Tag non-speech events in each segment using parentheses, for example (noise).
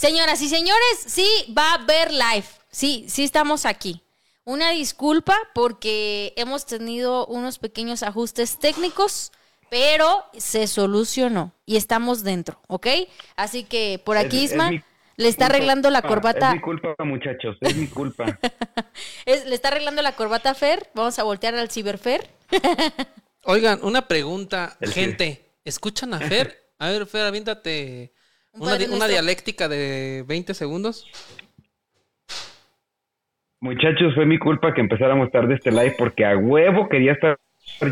Señoras y señores, sí va a haber live. Sí, sí estamos aquí. Una disculpa porque hemos tenido unos pequeños ajustes técnicos, pero se solucionó y estamos dentro, ¿ok? Así que por aquí, Es- es Isma, mi le está culpa. arreglando la Ah, corbata. Es mi culpa, muchachos, es mi culpa. (laughs) Es- le está arreglando la corbata a Fer. Vamos a voltear al ciberfer. (laughs) Oigan, una pregunta, El gente. ¿Escuchan a Fer? A ver, Fer, aviéntate una, una dialéctica de 20 segundos. Muchachos, fue mi culpa que empezáramos tarde este live porque a huevo quería estar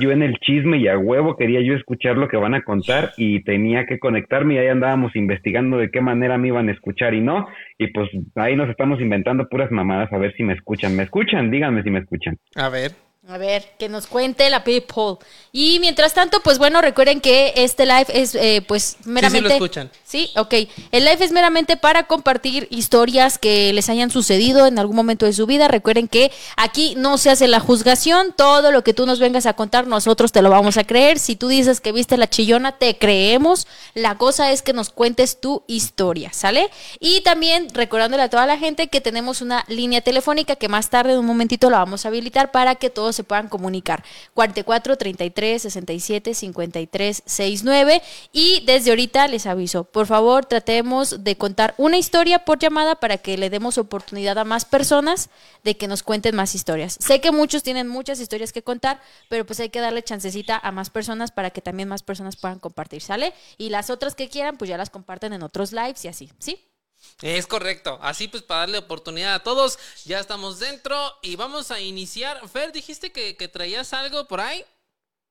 yo en el chisme y a huevo quería yo escuchar lo que van a contar y tenía que conectarme y ahí andábamos investigando de qué manera me iban a escuchar y no. Y pues ahí nos estamos inventando puras mamadas a ver si me escuchan. ¿Me escuchan? Díganme si me escuchan. A ver. A ver, que nos cuente la people. Y mientras tanto, pues bueno, recuerden que este live es eh, pues meramente... escuchan. Sí, ok. El live es meramente para compartir historias que les hayan sucedido en algún momento de su vida. Recuerden que aquí no se hace la juzgación. Todo lo que tú nos vengas a contar, nosotros te lo vamos a creer. Si tú dices que viste la chillona, te creemos. La cosa es que nos cuentes tu historia, ¿sale? Y también recordándole a toda la gente que tenemos una línea telefónica que más tarde, en un momentito, la vamos a habilitar para que todos se puedan comunicar. 44 33 67 53 69. Y desde ahorita les aviso, por favor, tratemos de contar una historia por llamada para que le demos oportunidad a más personas de que nos cuenten más historias. Sé que muchos tienen muchas historias que contar, pero pues hay que darle chancecita a más personas para que también más personas puedan compartir, ¿sale? Y las otras que quieran, pues ya las comparten en otros lives y así, ¿sí? Es correcto. Así pues, para darle oportunidad a todos, ya estamos dentro y vamos a iniciar. Fer, dijiste que, que traías algo por ahí.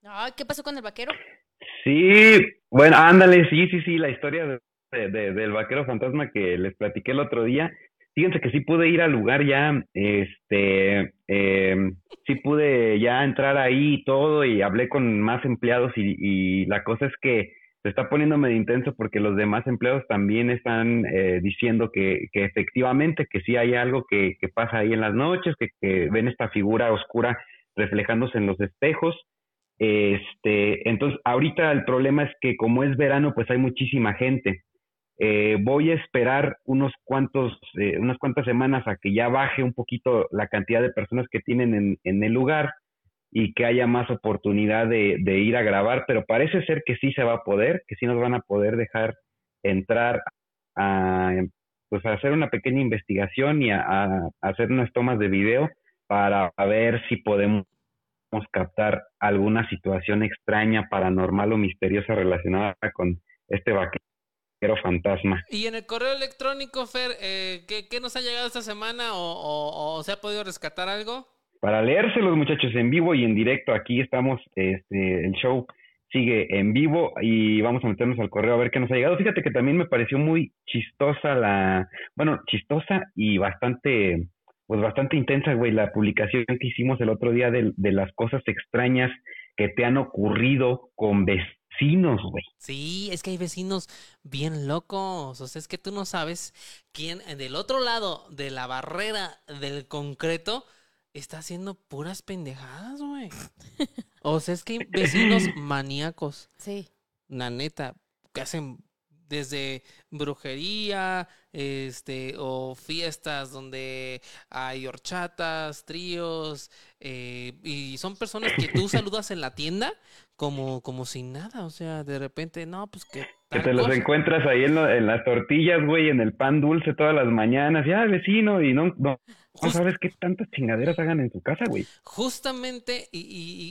Ay, ¿qué pasó con el vaquero? Sí, bueno, ándale, sí, sí, sí, la historia de, de- de- del vaquero fantasma que les platiqué el otro día. Fíjense que sí pude ir al lugar ya, este, em, sí pude ya entrar ahí y todo y hablé con más empleados y, y la cosa es que se está poniendo medio intenso porque los demás empleados también están eh, diciendo que, que efectivamente que sí hay algo que, que pasa ahí en las noches, que, que ven esta figura oscura reflejándose en los espejos. Este, entonces, ahorita el problema es que como es verano, pues hay muchísima gente. Eh, voy a esperar unos cuantos, eh, unas cuantas semanas a que ya baje un poquito la cantidad de personas que tienen en, en el lugar y que haya más oportunidad de, ir a grabar, pero parece ser que sí se va a poder, que sí nos van a poder dejar entrar a, pues a hacer una pequeña investigación y a, hacer unas tomas de video para ver si podemos captar alguna situación extraña, paranormal o misteriosa relacionada con este vaquero fantasma. Y en el correo electrónico, Fer, eh, ¿qué, nos ha llegado esta semana o se ha podido rescatar algo? Para leérselos, muchachos, en vivo y en directo, aquí estamos, este, el show sigue en vivo y vamos a meternos al correo a ver qué nos ha llegado. Fíjate que también me pareció muy chistosa la, bueno, chistosa y bastante, pues bastante intensa, güey, la publicación que hicimos el otro día de, de las cosas extrañas que te han ocurrido con vecinos, güey. Sí, es que hay vecinos bien locos. O sea, es que tú no sabes quién del otro lado de la barrera del concreto está haciendo puras pendejadas, güey. O sea, es que hay vecinos (coughs) maníacos. Sí. la neta, que hacen desde brujería, este, o fiestas donde hay horchatas, tríos, eh, y son personas que tú saludas en la tienda como, como sin nada, o sea, de repente, no, pues que... Que te los encuentras ahí en, lo- en las tortillas, güey, en el pan dulce todas las mañanas. Ya, vecino, y no, no, sabes qué tantas chingaderas hagan en su casa, güey. Justamente y, y-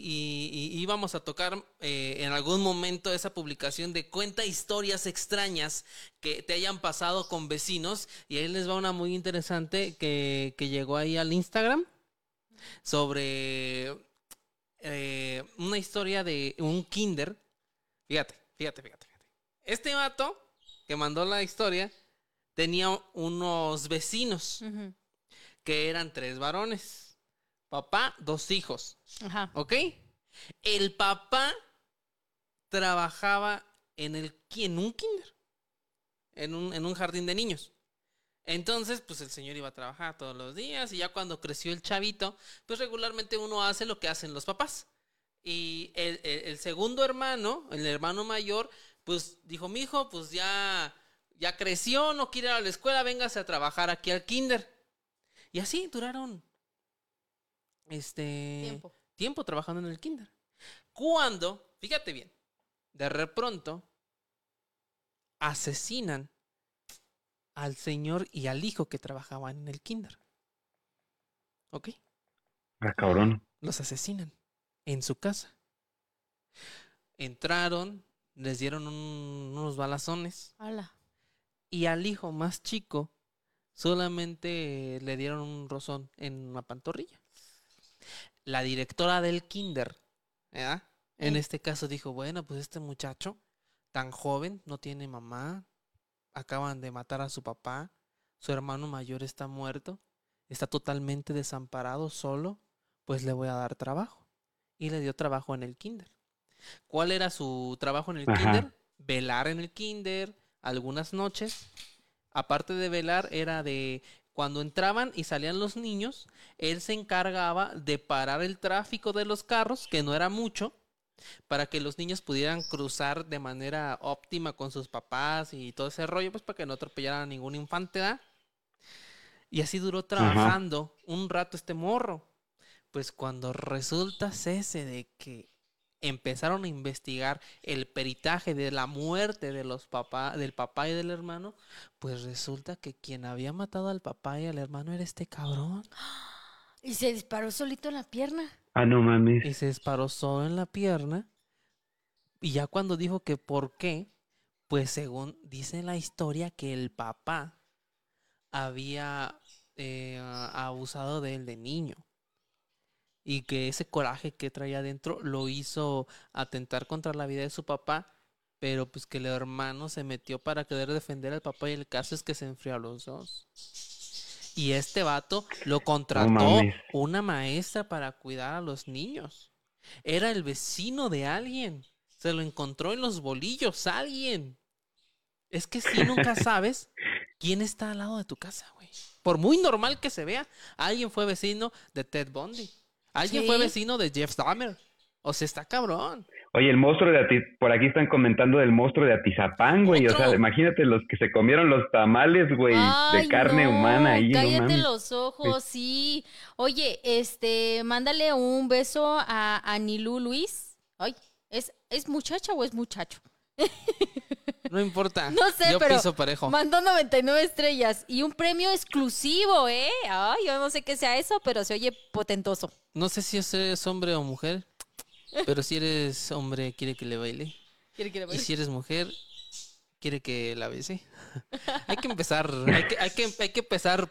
y- y- y íbamos a tocar eh, en algún momento esa publicación de cuenta historias extrañas que te hayan pasado con vecinos y ahí les va una muy interesante que, que llegó ahí al Instagram sobre eh, una historia de un kinder. Fíjate, fíjate, fíjate, fíjate. Este vato que mandó la historia tenía unos vecinos que eran tres varones. Papá, dos hijos. Ajá. ¿Ok? El papá trabajaba en, el, en un kinder, en un, en un jardín de niños. Entonces, pues el señor iba a trabajar todos los días y ya cuando creció el chavito, pues regularmente uno hace lo que hacen los papás. Y el, el- el segundo hermano, el hermano mayor, pues dijo, mi hijo, pues ya, Ya creció, no quiere ir a la escuela, véngase a trabajar aquí al kinder. Y así duraron este Tiempo. tiempo trabajando en el kinder. Cuando, fíjate bien, de repronto asesinan al señor y al hijo que trabajaban en el kinder. ¿Ok? Ah, cabrón. Los asesinan en su casa. Entraron, les dieron un- unos balazones Ala. y al hijo más chico solamente le dieron un rozón en una pantorrilla. La directora del kinder, ¿verdad? en este caso dijo, bueno, pues este muchacho tan joven, no tiene mamá, acaban de matar a su papá, su hermano mayor está muerto, está totalmente desamparado, solo, pues le voy a dar trabajo. Y le dio trabajo en el kinder. ¿Cuál era su trabajo en el Ajá. kinder? Velar en el kinder, algunas noches. Aparte de velar, era de cuando entraban y salían los niños, él se encargaba de parar el tráfico de los carros, que no era mucho, para que los niños pudieran cruzar de manera óptima con sus papás y todo ese rollo, pues para que no atropellaran a ningún infante, ¿da? Y así duró trabajando un rato este morro. Pues cuando resulta ese de que empezaron a investigar el peritaje de la muerte de los papá, del papá y del hermano, pues resulta que quien había matado al papá y al hermano era este cabrón. Y se disparó solito en la pierna. Ah, no mames. Y se disparó solo en la pierna. Y ya cuando dijo que por qué, pues según dice la historia que el papá había eh, abusado de él de niño. Y que ese coraje que traía adentro lo hizo atentar contra la vida de su papá. Pero pues que el hermano se metió para querer defender al papá y el caso es que se enfrió a los dos. Y este vato lo contrató una maestra para cuidar a los niños. Era el vecino de alguien. Se lo encontró en los bolillos alguien. Es que si nunca (laughs) sabes quién está al lado de tu casa, güey. Por muy normal que se vea, alguien fue vecino de Ted Bundy. Alguien fue vecino de Jeff Dahmer. O sea, está cabrón. Oye, el monstruo de Ati- por aquí están comentando del monstruo de Atizapán, güey. O sea, imagínate los que se comieron los tamales, güey, Ay, de carne no, humana ahí, Cállate los ojos, sí. Oye, este, mándale un beso a Anilú Luis. Ay, ¿es, ¿es muchacha o es muchacho? (laughs) No importa. No sé, Yo pero piso parejo. mandó 99 estrellas y un premio exclusivo, ¿eh? Ay, yo no sé qué sea eso, pero se oye potentoso. No sé si eres hombre o mujer, pero si eres hombre, quiere que le baile. ¿Quiere que le Y baile? si eres mujer, quiere que la bese. (laughs) hay que empezar, hay que, hay que, hay que empezar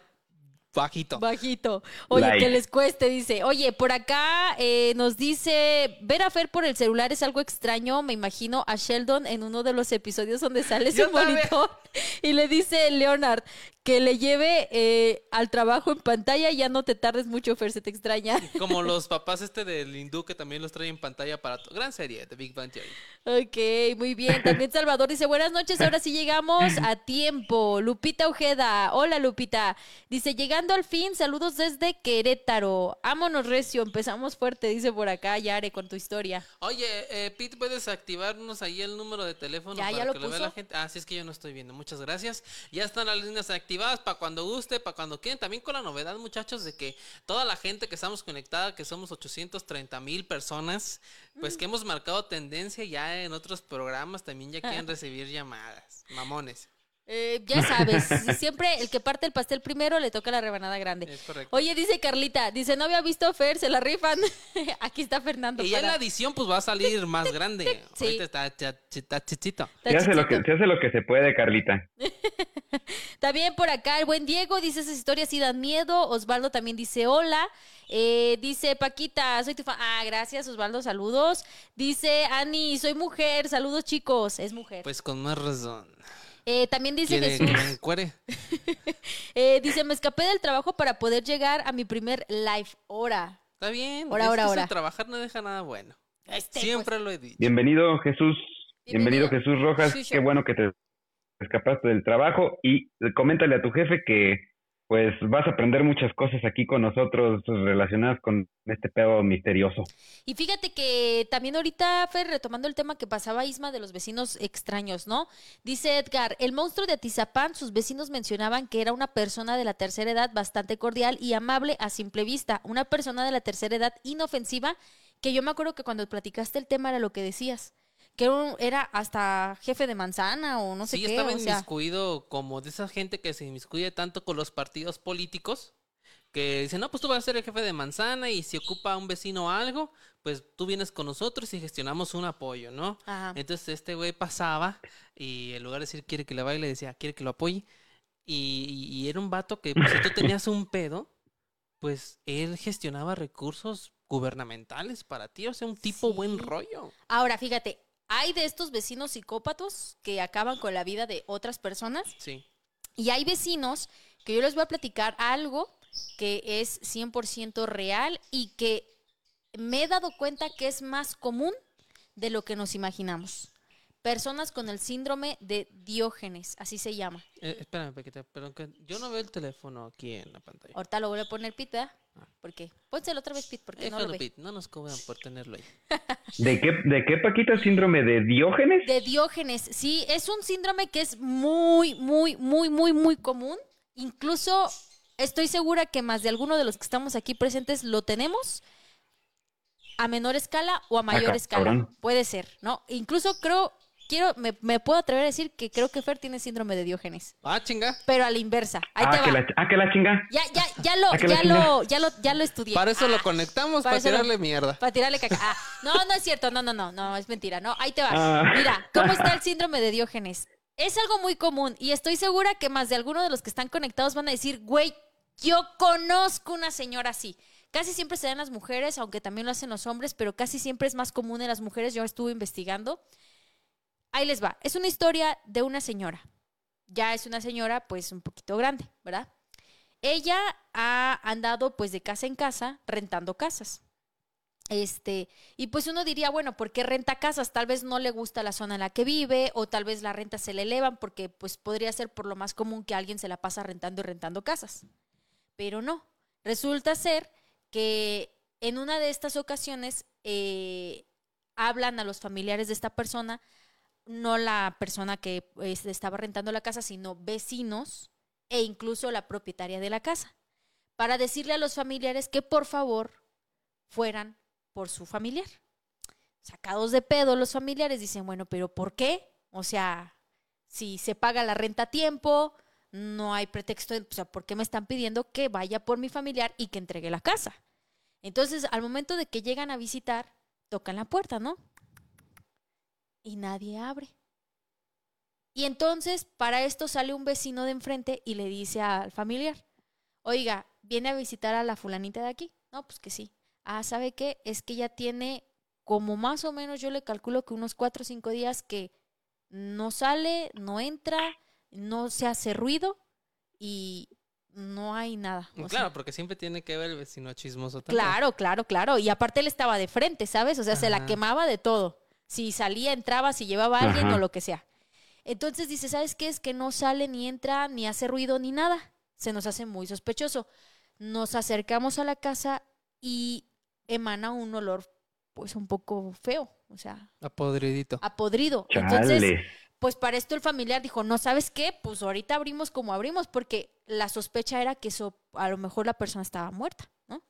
bajito. Bajito. Oye, Like. que les cueste, dice. Oye, por acá eh, nos dice, ver a Fer por el celular es algo extraño. Me imagino a Sheldon en uno de los episodios donde sale Yo su también. monitor (laughs) y le dice Leonard que le lleve eh, al trabajo en pantalla ya no te tardes mucho, Fer, se te extraña. Como (laughs) los papás este del hindú que también los trae en pantalla para... to- Gran serie, The Big Bang Theory. Ok, muy bien. También Salvador dice, buenas noches, ahora sí llegamos a tiempo. Lupita Ojeda, hola Lupita. Dice, llegando al fin, saludos desde Querétaro. Ámonos recio, empezamos fuerte, dice por acá Yare con tu historia. Oye, eh, Pete, ¿puedes activarnos ahí el número de teléfono Ya, para ya lo que lo vea la gente? Ah, sí, es que yo no estoy viendo. Muchas gracias. Ya están las líneas activadas para cuando guste, para cuando quieran. También con la novedad, muchachos, de que toda la gente que estamos conectada, que somos 830 mil personas, pues que hemos marcado tendencia ya en otros programas, también ya quieren (laughs) recibir llamadas. Mamones. Eh, ya sabes, (laughs) siempre el que parte el pastel primero le toca la rebanada grande. Es correcto. Oye, dice Carlita, dice, no había visto a Fer, se la rifan. (laughs) Aquí está Fernando. Y ya en la edición, pues va a salir (laughs) más grande. Sí. Ahorita está, está, está chichito. Se hace, lo que, chiquito. se hace lo que se puede, Carlita. También por acá el buen Diego dice esas historias sí dan miedo. Osvaldo también dice hola. Eh, dice Paquita, soy tu fan. Ah, gracias Osvaldo, saludos. Dice Ani, soy mujer, saludos chicos. Es mujer. Pues con más razón. Eh, también dice ¿Quiere Jesús. que (laughs) eh, dice, me escapé del trabajo para poder llegar a mi primer live hora. Está bien. Eso ahora. de trabajar no deja nada bueno. Este, Siempre lo he dicho. Bienvenido, Jesús. Bienvenido. Bienvenido, Jesús Rojas. Sí, sí. Qué bueno que te escapaste del trabajo. Y coméntale a tu jefe que pues vas a aprender muchas cosas aquí con nosotros relacionadas con este pedo misterioso. Y fíjate que también ahorita, Fer, retomando el tema que pasaba Isma de los vecinos extraños, ¿no? Dice Edgar, el monstruo de Atizapán, sus vecinos mencionaban que era una persona de la tercera edad bastante cordial y amable a simple vista, una persona de la tercera edad inofensiva, que yo me acuerdo que cuando platicaste el tema era lo que decías que era hasta jefe de manzana o no sé qué. Sí, estaba inmiscuido como de esa gente que se inmiscuye tanto con los partidos políticos que dice, no, pues tú vas a ser el jefe de manzana y si ocupa un vecino algo, pues tú vienes con nosotros y gestionamos un apoyo, ¿no? Entonces este güey pasaba y en lugar de decir quiere que le baile, decía quiere que lo apoye. Y, era un vato que pues, si tú tenías un pedo, pues él gestionaba recursos gubernamentales para ti, o sea, un tipo buen rollo. Ahora, fíjate, hay de estos vecinos psicópatos que acaban con la vida de otras personas. Sí. Y hay vecinos que yo les voy a platicar algo que es 100% real y que me he dado cuenta que es más común de lo que nos imaginamos. Personas con el síndrome de Diógenes, así se llama. Eh, espérame, Pequita, pero yo no veo el teléfono aquí en la pantalla. Ahorita lo voy a poner pita. Ah. ¿Por qué? Pónselo otra vez, Pete, porque no lo ve. no nos cobran por tenerlo ahí. (laughs) ¿De qué, ¿De qué, Paquita, síndrome de Diógenes? De Diógenes, sí, es un síndrome que es muy, muy, muy, muy, muy común. Incluso estoy segura que más de alguno de los que estamos aquí presentes lo tenemos a menor escala o a mayor escala. Puede ser, ¿no? Incluso creo quiero, me, me, puedo atrever a decir que creo que Fer tiene síndrome de Diógenes. Ah, chinga. Pero a la inversa. Ahí ah, te que va. La, ah, que la chinga. Ya, ya, ya lo, ya lo, ya lo, ya lo estudié. Para eso lo ah, conectamos, para, tirarle mierda. Para tirarle caca. Ah, no, no es cierto, no, no, no, no, es mentira. No, ahí te va. Ah. Mira, ¿cómo está el (laughs) síndrome de Diógenes? Es algo muy común y estoy segura que más de alguno de los que están conectados van a decir, güey, yo conozco una señora así. Casi siempre se dan las mujeres, aunque también lo hacen los hombres, pero casi siempre es más común en las mujeres. Yo estuve investigando. Ahí les va. Es una historia de una señora. Ya es una señora pues un poquito grande, ¿verdad? Ella ha andado pues de casa en casa rentando casas. Este, y pues uno diría, bueno, ¿por qué renta casas? Tal vez no le gusta la zona en la que vive o tal vez la renta se le elevan porque pues podría ser por lo más común que alguien se la pasa rentando y rentando casas. Pero no, resulta ser que en una de estas ocasiones eh, hablan a los familiares de esta persona no la persona que pues, estaba rentando la casa, sino vecinos e incluso la propietaria de la casa, para decirle a los familiares que por favor fueran por su familiar. Sacados de pedo los familiares dicen, bueno, pero ¿por qué? O sea, si se paga la renta a tiempo, no hay pretexto, o sea, ¿por qué me están pidiendo que vaya por mi familiar y que entregue la casa? Entonces, al momento de que llegan a visitar, tocan la puerta, ¿no? Y nadie abre. Y entonces para esto sale un vecino de enfrente y le dice al familiar, oiga, ¿viene a visitar a la fulanita de aquí? No, pues que sí. Ah, ¿sabe qué? Es que ya tiene como más o menos, yo le calculo que unos cuatro o cinco días que no sale, no entra, no se hace ruido y no hay nada. claro, porque siempre tiene que ver el vecino chismoso también. Claro, claro, claro. Y aparte él estaba de frente, ¿sabes? O sea, se la quemaba de todo si salía, entraba, si llevaba a alguien o lo que sea. Entonces dice, ¿sabes qué? Es que no sale ni entra, ni hace ruido, ni nada. Se nos hace muy sospechoso. Nos acercamos a la casa y emana un olor pues un poco feo, o sea... Apodridito. Apodrido. Entonces, pues para esto el familiar dijo, no sabes qué, pues ahorita abrimos como abrimos, porque la sospecha era que eso, a lo mejor la persona estaba muerta, ¿no?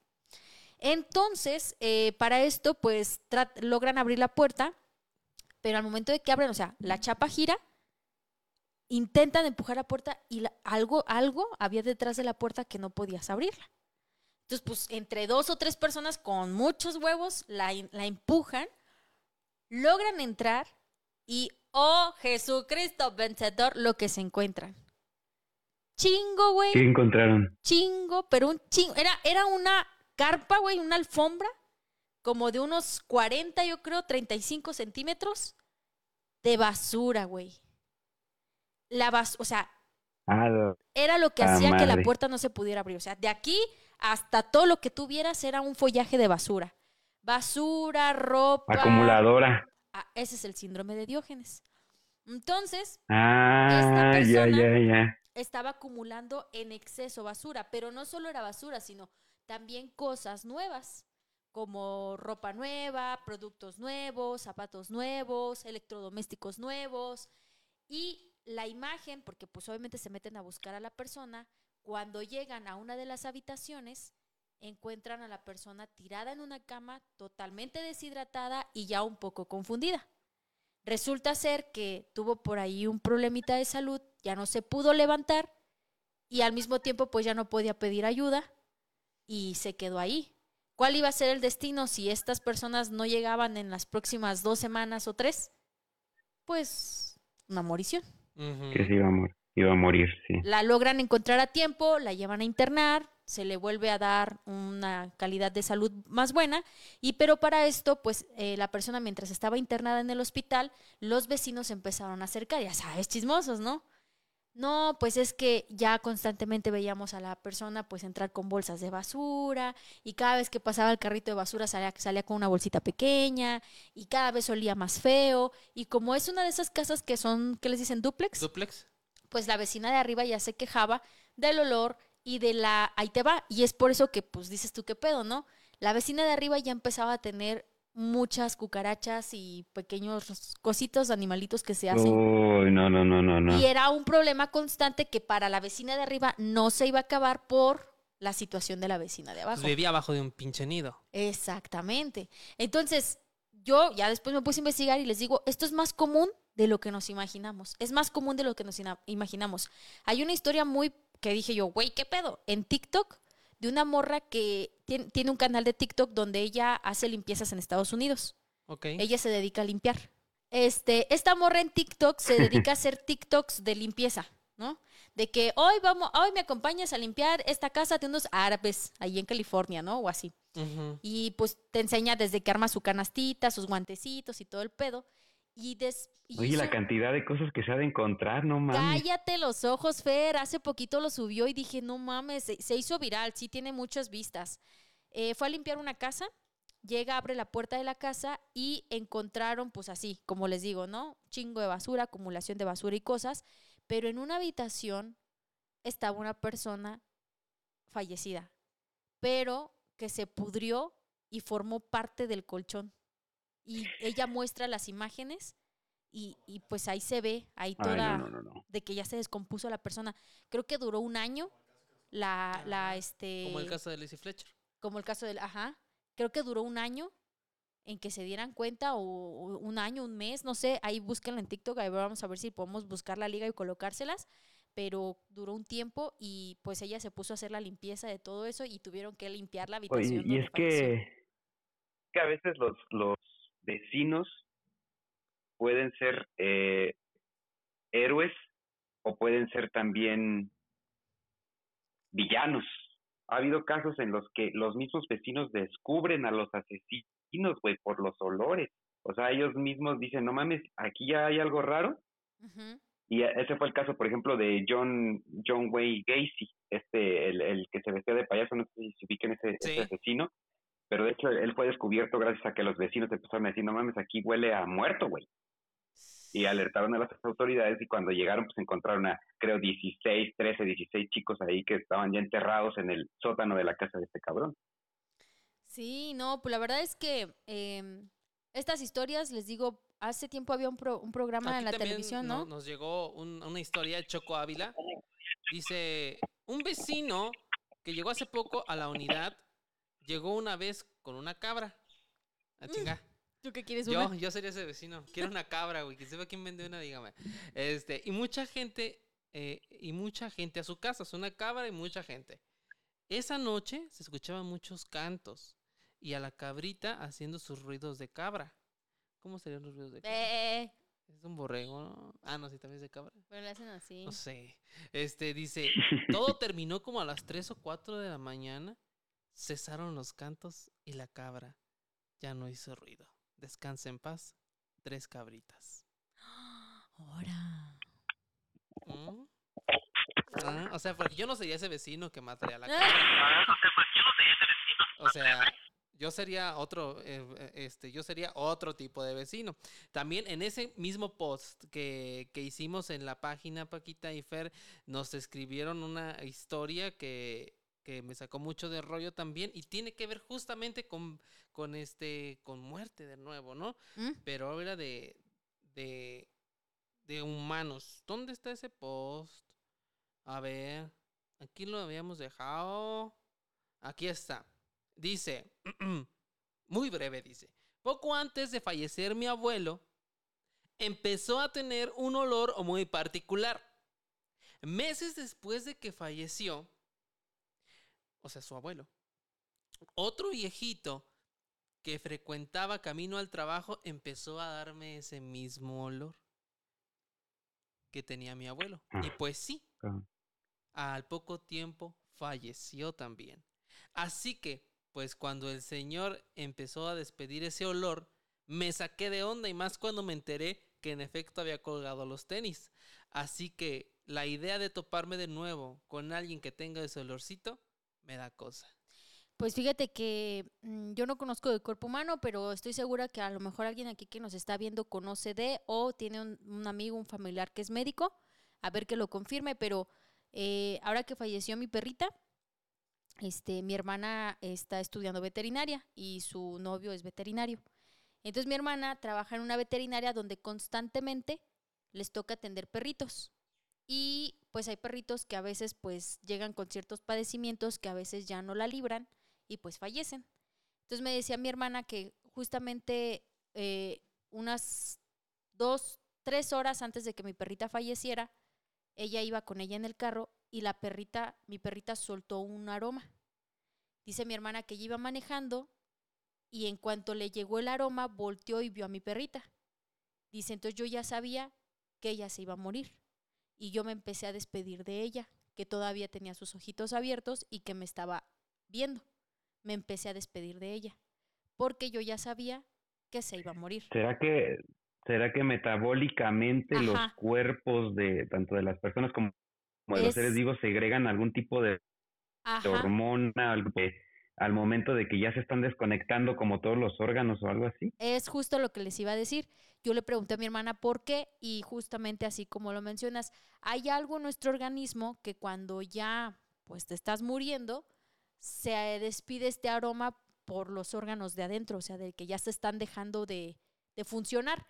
Entonces, eh, para esto, pues logran abrir la puerta pero al momento de que abren, o sea, la chapa gira, intentan empujar la puerta y algo, algo había detrás de la puerta que no podías abrirla. Entonces, pues entre dos o tres personas con muchos huevos la, la empujan, logran entrar y, oh Jesucristo vencedor, lo que se encuentran. Chingo, güey. ¿Qué encontraron? Chingo, pero un chingo. Era, era una carpa, güey, una alfombra como de unos 40, yo creo, 35 centímetros de basura, güey. La basura, o sea, ah, era lo que hacía que la puerta no se pudiera abrir. O sea, de aquí hasta todo lo que tuvieras era un follaje de basura. Basura, ropa. Acumuladora. Ah, ese es el síndrome de Diógenes. Entonces, ah, ya, ya, ya. estaba acumulando en exceso basura, pero no solo era basura, sino también cosas nuevas, como ropa nueva, productos nuevos, zapatos nuevos, electrodomésticos nuevos y la imagen, porque pues obviamente se meten a buscar a la persona, cuando llegan a una de las habitaciones, encuentran a la persona tirada en una cama totalmente deshidratada y ya un poco confundida. Resulta ser que tuvo por ahí un problemita de salud, ya no se pudo levantar y al mismo tiempo pues ya no podía pedir ayuda y se quedó ahí. ¿Cuál iba a ser el destino si estas personas no llegaban en las próximas dos semanas o tres? Pues una morición. Que se iba a, iba a morir, sí. La logran encontrar a tiempo, la llevan a internar, se le vuelve a dar una calidad de salud más buena y pero para esto pues eh, la persona mientras estaba internada en el hospital los vecinos empezaron a acercar ya sabes chismosos no no pues es que ya constantemente veíamos a la persona pues entrar con bolsas de basura y cada vez que pasaba el carrito de basura salía, salía con una bolsita pequeña y cada vez olía más feo y como es una de esas casas que son ¿qué les dicen duplex duplex pues la vecina de arriba ya se quejaba del olor y de la ahí te va y es por eso que pues dices tú qué pedo, ¿no? La vecina de arriba ya empezaba a tener muchas cucarachas y pequeños cositos, animalitos que se hacen. Uy, no, no, no, no, no. Y era un problema constante que para la vecina de arriba no se iba a acabar por la situación de la vecina de abajo. Pues vivía abajo de un pinche nido. Exactamente. Entonces, yo ya después me puse a investigar y les digo, esto es más común de lo que nos imaginamos. Es más común de lo que nos imaginamos. Hay una historia muy que dije yo, güey, ¿qué pedo? En TikTok, de una morra que tiene, un canal de TikTok donde ella hace limpiezas en Estados Unidos. Ok. Ella se dedica a limpiar. Este, esta morra en TikTok se dedica a hacer TikToks de limpieza, ¿no? De que hoy vamos, hoy me acompañas a limpiar esta casa de unos árabes ahí en California, ¿no? O así. Y pues te enseña desde que arma su canastita, sus guantecitos y todo el pedo. Y, des, Oye, la cantidad de cosas que se ha de encontrar, no mames. Cállate los ojos, Fer. Hace poquito lo subió y dije, no mames, se, hizo viral, sí tiene muchas vistas. Eh, fue a limpiar una casa, llega, abre la puerta de la casa y encontraron, pues así, como les digo, ¿no? Chingo de basura, acumulación de basura y cosas. Pero en una habitación estaba una persona fallecida, pero que se pudrió y formó parte del colchón y ella muestra las imágenes y, y pues ahí se ve, ahí toda, de que ya se descompuso la persona. Creo que duró un año la, la, este... Como el caso de Lizzie Fletcher. Como el caso del, ajá, creo que duró un año en que se dieran cuenta o, un año, un mes, no sé, ahí búsquenla en TikTok, ahí vamos a ver si podemos buscar la liga y colocárselas, pero duró un tiempo y pues ella se puso a hacer la limpieza de todo eso y tuvieron que limpiar la habitación. y es que, que a veces los, los vecinos pueden ser eh, héroes o pueden ser también villanos. Ha habido casos en los que los mismos vecinos descubren a los asesinos, güey, por los olores. O sea, ellos mismos dicen, no mames, aquí ya hay algo raro. Y ese fue el caso, por ejemplo, de John John Wayne Gacy, este, el, el que se vestía de payaso, no sé si se ubiquen ese, ese asesino pero de hecho él fue descubierto gracias a que los vecinos empezaron a decir, no mames, aquí huele a muerto, güey. Y alertaron a las autoridades y cuando llegaron pues encontraron a, creo, 16, 13, 16 chicos ahí que estaban ya enterrados en el sótano de la casa de este cabrón. Sí, no, pues la verdad es que em, estas historias, les digo, hace tiempo había un, un programa en la televisión, ¿no? Nos llegó una historia de Choco Ávila. Dice, un vecino que llegó hace poco a la unidad llegó una vez con una cabra. A mm. chingar. ¿Tú qué quieres una? Yo, yo sería ese vecino. Quiero una cabra, güey. Que sepa quién vende una, dígame. Este, y mucha gente, eh, y mucha gente a su casa. Es una cabra y mucha gente. Esa noche se escuchaban muchos cantos. Y a la cabrita haciendo sus ruidos de cabra. ¿Cómo serían los ruidos de cabra? Eh. Es un borrego, ¿no? Ah, no, sí, también es de cabra. Pero le hacen así. No sé. Este, dice, todo terminó como a las 3 o 4 de la mañana Cesaron los cantos y la cabra ya no hizo ruido. Descansa en paz, tres cabritas. Ahora. ¿Mm? Ah, o sea, porque yo no sería ese vecino que mataría a la cabra. O sea, Yo sería otro, eh, este, yo sería otro tipo de vecino. También en ese mismo post que, que, hicimos en la página Paquita y Fer, nos escribieron una historia que, que me sacó mucho de rollo también y tiene que ver justamente con, con este, con muerte de nuevo, ¿no? ¿Mm? Pero era de, de, de humanos. ¿Dónde está ese post? A ver, aquí lo habíamos dejado. Aquí está. Dice, (clears throat) muy breve dice, poco antes de fallecer mi abuelo, empezó a tener un olor muy particular. Meses después de que falleció, o sea, su abuelo, otro viejito que frecuentaba camino al trabajo empezó a darme ese mismo olor que tenía mi abuelo. Y pues sí, al poco tiempo falleció también. Así que, pues cuando el señor empezó a despedir ese olor, me saqué de onda y más cuando me enteré que en efecto había colgado los tenis. Así que la idea de toparme de nuevo con alguien que tenga ese olorcito me da cosa. Pues fíjate que mm, yo no conozco del cuerpo humano, pero estoy segura que a lo mejor alguien aquí que nos está viendo conoce de o tiene un, un amigo, un familiar que es médico, a ver que lo confirme, pero eh, ahora que falleció mi perrita, este, mi hermana está estudiando veterinaria y su novio es veterinario. Entonces mi hermana trabaja en una veterinaria donde constantemente les toca atender perritos. Y pues hay perritos que a veces pues llegan con ciertos padecimientos que a veces ya no la libran y pues fallecen. Entonces me decía mi hermana que justamente eh, unas dos, tres horas antes de que mi perrita falleciera, ella iba con ella en el carro y la perrita, mi perrita soltó un aroma. Dice mi hermana que ella iba manejando y en cuanto le llegó el aroma, volteó y vio a mi perrita. Dice, entonces yo ya sabía que ella se iba a morir. Y yo me empecé a despedir de ella, que todavía tenía sus ojitos abiertos y que me estaba viendo. Me empecé a despedir de ella, porque yo ya sabía que se iba a morir. ¿Será que, será que metabólicamente Ajá. los cuerpos de tanto de las personas como, como de los Es- seres vivos segregan algún tipo de hormona al momento de que ya se están desconectando como todos los órganos o algo así? Es justo lo que les iba a decir. Yo le pregunté a mi hermana por qué y justamente así como lo mencionas, hay algo en nuestro organismo que cuando ya pues te estás muriendo, se despide este aroma por los órganos de adentro, o sea, de que ya se están dejando de, de funcionar.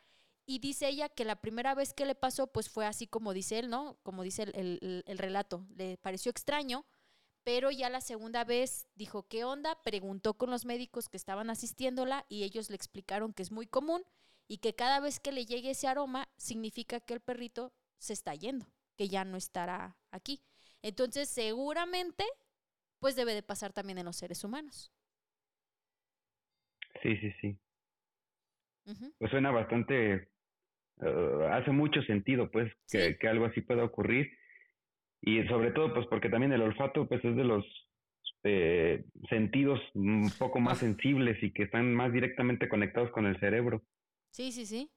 Y dice ella que la primera vez que le pasó, pues fue así como dice él, ¿no? Como dice el, el- el relato. Le pareció extraño, pero ya la segunda vez dijo, ¿qué onda? Preguntó con los médicos que estaban asistiéndola y ellos le explicaron que es muy común y que cada vez que le llegue ese aroma significa que el perrito se está yendo, que ya no estará aquí. Entonces, seguramente, pues debe de pasar también en los seres humanos. Sí, sí, sí. Pues suena bastante, eh, hace mucho sentido, pues, que, Sí. que algo así pueda ocurrir. Y sobre todo, pues, porque también el olfato, pues, es de los eh, sentidos un poco más sensibles y que están más directamente conectados con el cerebro. Sí, sí, sí.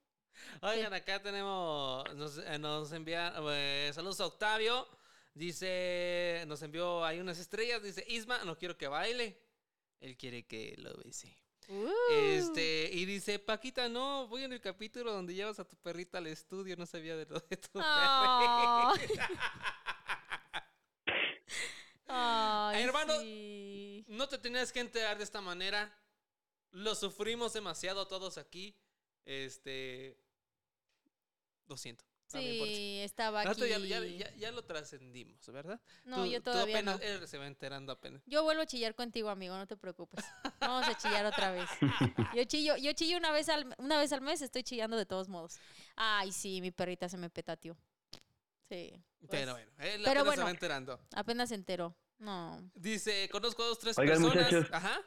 Oigan, acá tenemos, nos, eh, nos envía, eh, saludos a Octavio, dice, nos envió ahí unas estrellas, dice, Isma, no quiero que baile, él quiere que lo bese. Uh. Este, y dice, Paquita, no, voy en el capítulo donde llevas a tu perrita al estudio, no sabía de lo de tu Ay. perrita. (laughs) Ay, Hermano, sí. No te tenías que enterar de esta manera. Lo sufrimos demasiado todos aquí. Este. Lo siento. ti. Sí, estaba aquí. rato ya, ya- ya- ya lo trascendimos, ¿verdad? No, Tú- yo tú todavía apenas- no. Él se va enterando apenas. Yo vuelvo a chillar contigo, amigo, no te preocupes. Vamos a chillar otra vez. (laughs) Yo chillo, yo chillo una vez al una vez al mes, estoy chillando de todos modos. Ay, sí, mi perrita se me petateó. Sí. pues, Pero bueno, él pero apenas se va enterando. Apenas se enteró. No. Dice, conozco a dos, tres Oigan, personas. muchachos. Ajá.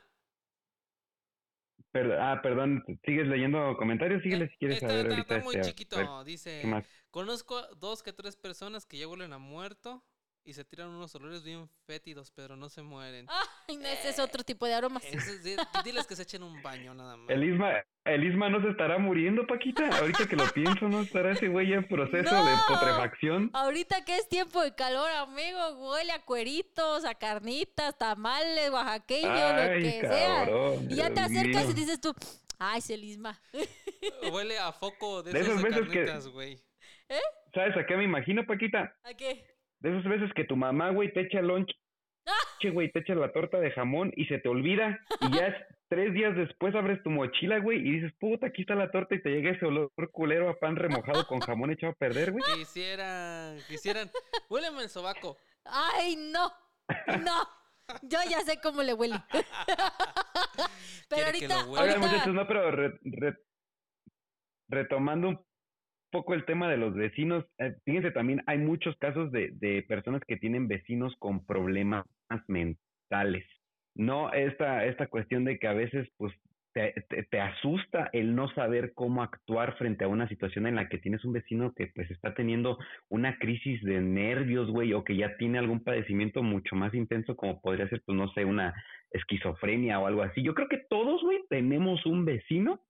Per- ah, perdón, ¿sigues leyendo comentarios? Síguele si quieres Está, saber está- ahorita. está muy este, chiquito. Dice, conozco a dos que tres personas que ya vuelven a muerto y se tiran unos olores bien fétidos, pero no se mueren. Ay, no, ese es otro tipo de aromas. Es- diles que se echen un baño nada más. El Isma, el Isma no se estará muriendo, Paquita. Ahorita que lo (laughs) pienso, ¿no estará ese güey en proceso No. de putrefacción? Ahorita que es tiempo de calor, amigo, huele a cueritos, a carnitas, tamales, oaxaqueños, lo que sea. Y ya te acercas mío. y dices tú, ay, Celisma. (laughs) Huele a foco de, De esos esas veces que- carnitas, güey. ¿Sabes a qué me imagino, Paquita? ¿A qué? De esas veces que tu mamá, güey, te echa lunch, (laughs) che, güey, te echa la torta de jamón y se te olvida. Y ya es tres días después abres tu mochila, güey, y dices, puta, aquí está la torta y te llega ese olor culero a pan remojado con jamón echado a perder, güey. Quisieran, quisieran. Huéleme el sobaco. Ay, no, no. Yo ya sé cómo le huele. (laughs) Pero Quiere que ahorita, lo. Oigan, ahorita, muchachos, no, pero re- re- retomando un poco el tema de los vecinos, eh, fíjense también, hay muchos casos de, de personas que tienen vecinos con problemas mentales. No esta, esta cuestión de que a veces, pues, te, te, te asusta el no saber cómo actuar frente a una situación en la que tienes un vecino que, pues, está teniendo una crisis de nervios, güey, o que ya tiene algún padecimiento mucho más intenso, como podría ser, pues, no sé, una esquizofrenia o algo así. Yo creo que todos, güey, tenemos un vecino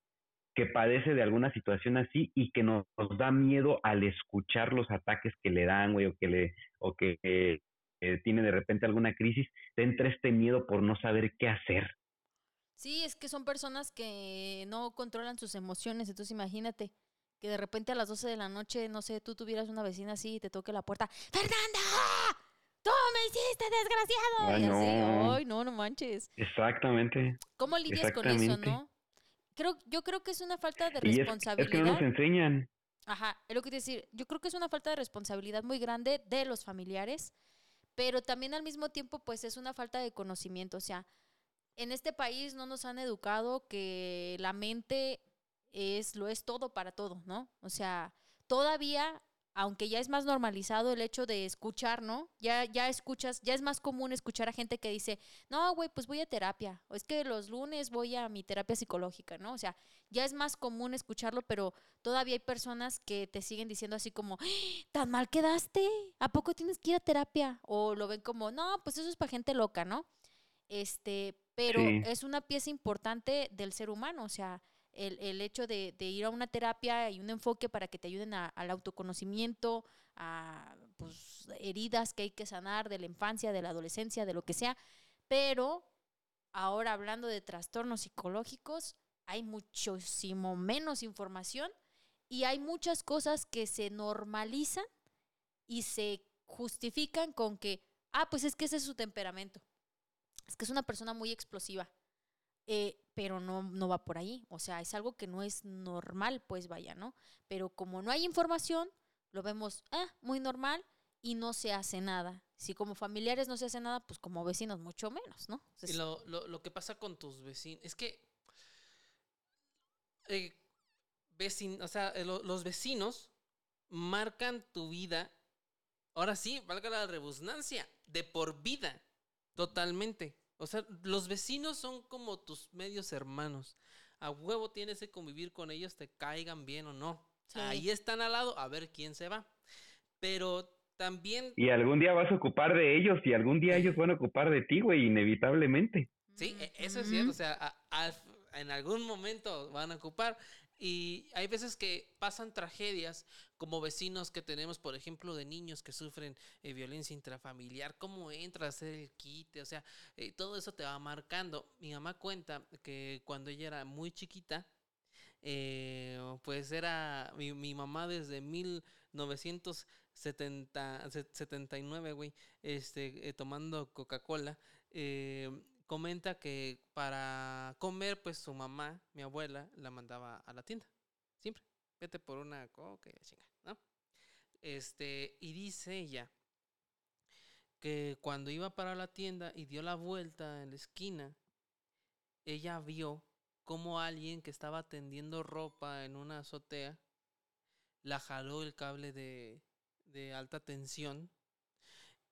que padece de alguna situación así y que nos, nos da miedo al escuchar los ataques que le dan, güey, o que le, o que eh, eh, tiene de repente alguna crisis, te entra este miedo por no saber qué hacer. sí, es que son personas que no controlan sus emociones. Entonces imagínate que de repente a las 12 de la noche, no sé, tú tuvieras una vecina así y te toque la puerta. ¡Fernanda! ¡Tú me hiciste desgraciado! Ay, y así, no. ay, no, no manches. Exactamente. ¿Cómo lidias con eso, no? Creo, yo creo que es una falta de Y es, es que responsabilidad. no nos enseñan. Ajá, es lo que te decir. Yo creo que es una falta de responsabilidad muy grande de los familiares, pero también al mismo tiempo, pues es una falta de conocimiento. O sea, en este país no nos han educado que la mente es lo es todo para todo, ¿no? O sea, todavía, aunque ya es más normalizado el hecho de escuchar, ¿no? Ya, ya escuchas, ya es más común escuchar a gente que dice, no, güey, pues voy a terapia, o es que los lunes voy a mi terapia psicológica, ¿no? O sea, ya es más común escucharlo, pero todavía hay personas que te siguen diciendo así como, "¡Ah! tan mal quedaste, ¿a poco tienes que ir a terapia? O lo ven como, no, pues eso es para gente loca, ¿no? Este, pero Sí. es una pieza importante del ser humano, o sea, el, el hecho de, ir a una terapia y un enfoque para que te ayuden a- al autoconocimiento, a pues, heridas que hay que sanar de la infancia, de la adolescencia, de lo que sea, pero ahora hablando de trastornos psicológicos, hay muchísimo menos información y hay muchas cosas que se normalizan y se justifican con que, ah, pues es que ese es su temperamento. Es que es una persona muy explosiva. Eh, pero no, no va por ahí. O sea, es algo que no es normal, pues vaya, ¿no? Pero como no hay información, lo vemos ah, muy normal y no se hace nada. Si como familiares no se hace nada, pues como vecinos mucho menos, ¿no? Y lo, lo, lo que pasa con tus vecinos es que eh, vecin- o sea, eh, lo- los vecinos marcan tu vida. Ahora sí, valga la rebusnancia, de por vida, totalmente. O sea, los vecinos son como tus medios hermanos. A huevo tienes que convivir con ellos, te caigan bien o no. Sí. Ahí están al lado, a ver quién se va. Pero también Y algún día vas a ocupar de ellos y algún día ellos van a ocupar de ti, güey, inevitablemente. Sí, e- eso es cierto. O sea, a- en algún momento van a ocupar. Y hay veces que pasan tragedias como vecinos que tenemos, por ejemplo, de niños que sufren eh, violencia intrafamiliar. ¿Cómo entra a hacer el quite? O sea, eh, todo eso te va marcando. Mi mamá cuenta que cuando ella era muy chiquita, eh, pues era mi, mi mamá desde 1970, se- 79, güey, este, eh, tomando Coca-Cola, eh, comenta que para comer, pues su mamá, mi abuela, la mandaba a la tienda, vete por una coca y chinga, ¿no? Este, y dice ella que cuando iba para la tienda y dio la vuelta en la esquina, ella vio como alguien que estaba tendiendo ropa en una azotea la jaló el cable de, de alta tensión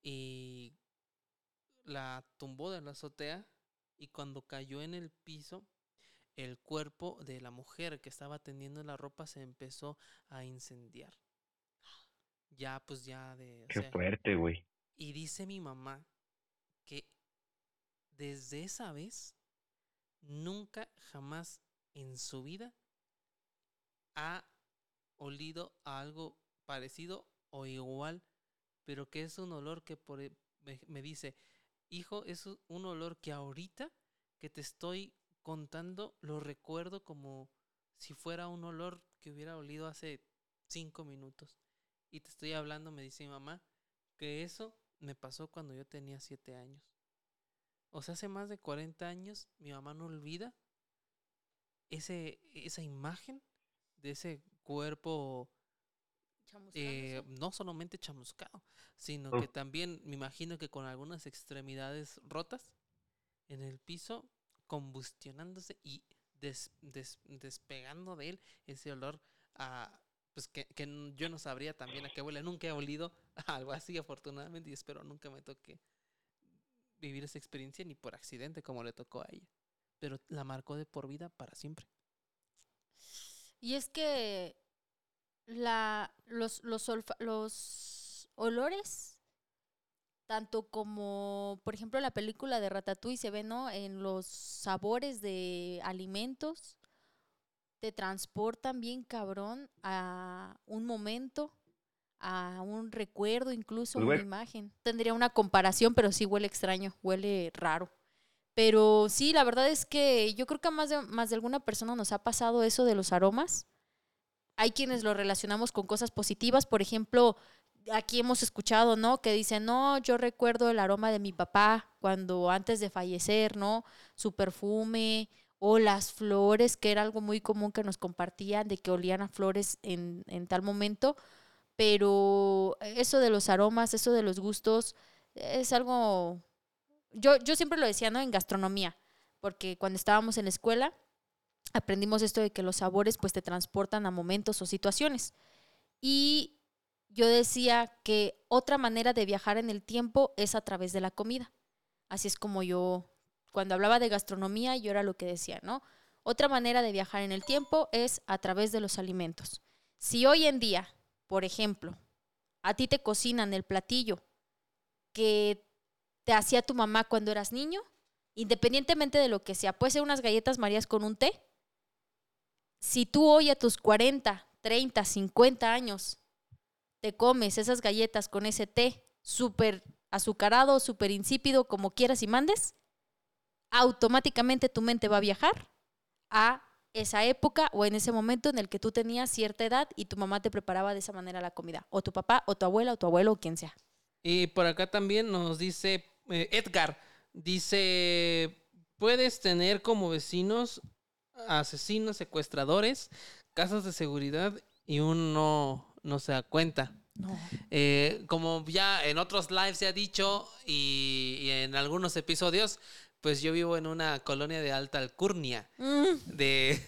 y la tumbó de la azotea y cuando cayó en el piso el cuerpo de la mujer que estaba tendiendo la ropa se empezó a incendiar. Ya, pues ya de... o Qué sea, fuerte, güey. Y dice mi mamá que desde esa vez nunca jamás en su vida ha olido a algo parecido o igual, pero que es un olor que por, e, me, me dice, hijo, es un olor que ahorita que te estoy contando lo recuerdo como si fuera un olor que hubiera olido hace cinco minutos. Y te estoy hablando, me dice mi mamá, que eso me pasó cuando yo tenía siete años. O sea, hace más de 40 años mi mamá no olvida ese, esa imagen de ese cuerpo eh, no solamente chamuscado, sino Oh. que también me imagino que con algunas extremidades rotas en el piso, combustionándose y des- des- despegando de él ese olor a pues que, que yo no sabría también a qué huele. Nunca he olido (laughs) algo así, afortunadamente, y espero nunca me toque vivir esa experiencia ni por accidente como le tocó a ella. Pero la marcó de por vida para siempre. Y es que la, los, los, los olores, tanto como, por ejemplo, la película de Ratatouille se ve, ¿no? En los sabores de alimentos, te transportan bien cabrón a un momento, a un recuerdo, incluso Pues una imagen. Tendría una comparación, pero sí huele extraño, huele raro. Pero sí, la verdad es que yo creo que a más de, más de alguna persona nos ha pasado eso de los aromas. Hay quienes lo relacionamos con cosas positivas. Por ejemplo, aquí hemos escuchado, ¿no? Que dicen, no, yo recuerdo el aroma de mi papá cuando antes de fallecer, ¿no? Su perfume o las flores, que era algo muy común que nos compartían, de que olían a flores en, en tal momento. Pero eso de los aromas, eso de los gustos, es algo yo, yo siempre lo decía, ¿no? En gastronomía, porque cuando estábamos en la escuela aprendimos esto de que los sabores pues te transportan a momentos o situaciones. Y yo decía que otra manera de viajar en el tiempo es a través de la comida. Así es como yo, cuando hablaba de gastronomía, yo era lo que decía, ¿no? Otra manera de viajar en el tiempo es a través de los alimentos. Si hoy en día, por ejemplo, a ti te cocinan el platillo que te hacía tu mamá cuando eras niño, independientemente de lo que sea, puede ser unas galletas marías con un té. Si tú hoy a tus 40, 30, 50 años te comes esas galletas con ese té súper azucarado, súper insípido, como quieras y mandes, automáticamente tu mente va a viajar a esa época o en ese momento en el que tú tenías cierta edad y tu mamá te preparaba de esa manera la comida, o tu papá, o tu abuela, o tu abuelo, o quien sea. Y por acá también nos dice eh, Edgar, dice, puedes tener como vecinos asesinos, secuestradores, casas de seguridad y uno no se da cuenta. No. Eh, como ya en otros lives se ha dicho y, y en algunos episodios, pues yo vivo en una colonia de alta alcurnia, Mm, de...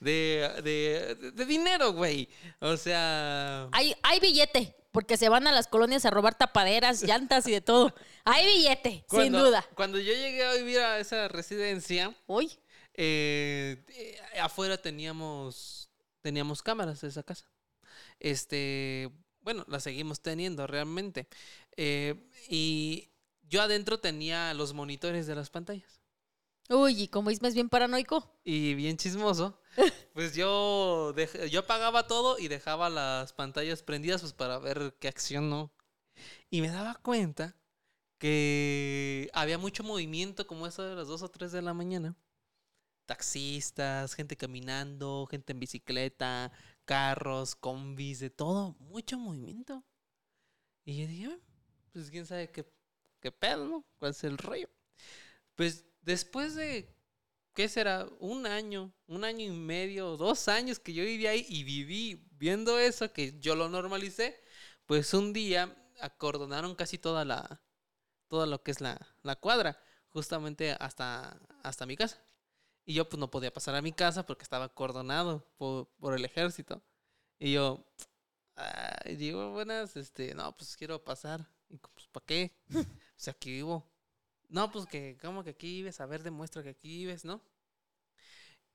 De, de, de dinero, güey. O sea... hay, hay billete, porque se van a las colonias a robar tapaderas, llantas y de todo. Hay billete, sin duda. Cuando yo llegué a vivir a esa residencia, Uy, eh, eh, afuera teníamos teníamos cámaras de esa casa. Este, bueno, las seguimos teniendo realmente. Eh, y yo adentro tenía los monitores de las pantallas. uy, y como es más bien paranoico. Y bien chismoso, (laughs) pues yo, dej- yo apagaba todo y dejaba las pantallas prendidas pues para ver qué acción no. Y me daba cuenta que había mucho movimiento como eso de las 2 o 3 de la mañana. Taxistas, gente caminando, gente en bicicleta, carros, combis, de todo, mucho movimiento. Y yo dije, "Ah, pues quién sabe qué, qué pedo, ¿no? ¿Cuál es el rollo? Pues después de ¿qué será? Un año, un año y medio, dos años que yo viví ahí y viví viendo eso, que yo lo normalicé, pues un día acordonaron casi toda la, todo lo que es la, la cuadra, justamente hasta, hasta mi casa. Y yo pues no podía pasar a mi casa porque estaba acordonado por, por el ejército. Y yo, digo, buenas, este, no, pues quiero pasar. Y pues, ¿para qué? (laughs) Pues aquí vivo. No, pues que, ¿cómo que aquí vives? A ver, demuestra que aquí vives, ¿no?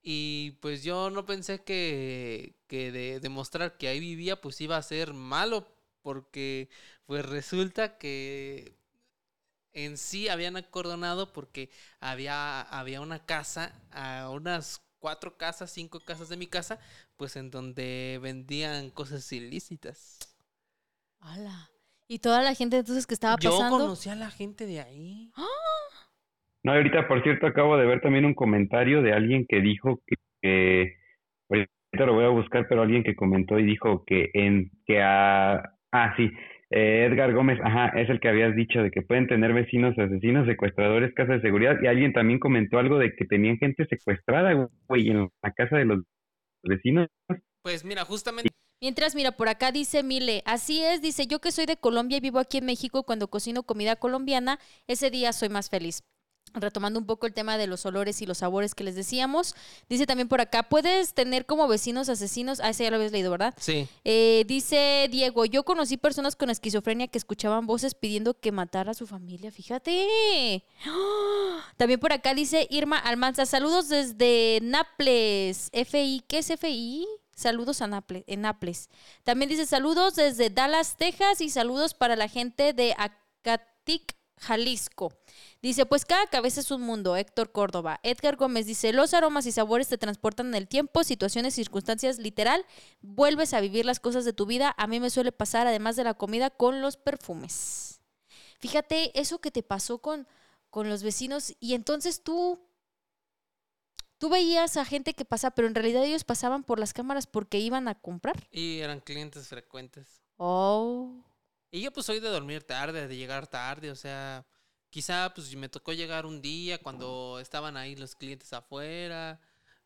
Y pues yo no pensé que, que de demostrar que ahí vivía, pues iba a ser malo porque pues resulta que en sí habían acordonado porque había, había una casa, a unas cuatro casas, cinco casas de mi casa, pues en donde vendían cosas ilícitas. ¡Hala! ¿Y toda la gente entonces que estaba Yo pasando? conocí a la gente de ahí. No, ahorita, por cierto, acabo de ver también un comentario de alguien que dijo que, que ahorita lo voy a buscar, pero alguien que comentó y dijo que en que a ah sí, eh, Edgar Gómez, ajá, es el que habías dicho de que pueden tener vecinos asesinos, secuestradores, casa de seguridad y alguien también comentó algo de que tenían gente secuestrada, güey, en la casa de los vecinos. Pues mira, justamente Mientras, mira, por acá dice Mile, así es, dice, yo que soy de Colombia y vivo aquí en México, cuando cocino comida colombiana, ese día soy más feliz. Retomando un poco el tema de los olores y los sabores que les decíamos, dice también por acá, puedes tener como vecinos asesinos, ah, ese ya lo habías leído, ¿verdad? sí. Eh, dice Diego, yo conocí personas con esquizofrenia que escuchaban voces pidiendo que matara a su familia, fíjate. ¡Ah! También por acá dice Irma Almanza, saludos desde Naples, FI, ¿qué es FI? Saludos a Naples, en Naples. También dice saludos desde Dallas, Texas y saludos para la gente de Acatic, Jalisco. Dice, pues cada cabeza es un mundo, Héctor Córdoba. Edgar Gómez dice, los aromas y sabores te transportan en el tiempo, situaciones, circunstancias, literal, vuelves a vivir las cosas de tu vida. A mí me suele pasar, además de la comida, con los perfumes. Fíjate, eso que te pasó con, con los vecinos y entonces tú, tú veías a gente que pasa, pero en realidad ellos pasaban por las cámaras porque iban a comprar. Y eran clientes frecuentes. Oh. Y yo pues soy de dormir tarde, de llegar tarde, o sea, quizá pues me tocó llegar un día cuando estaban ahí los clientes afuera,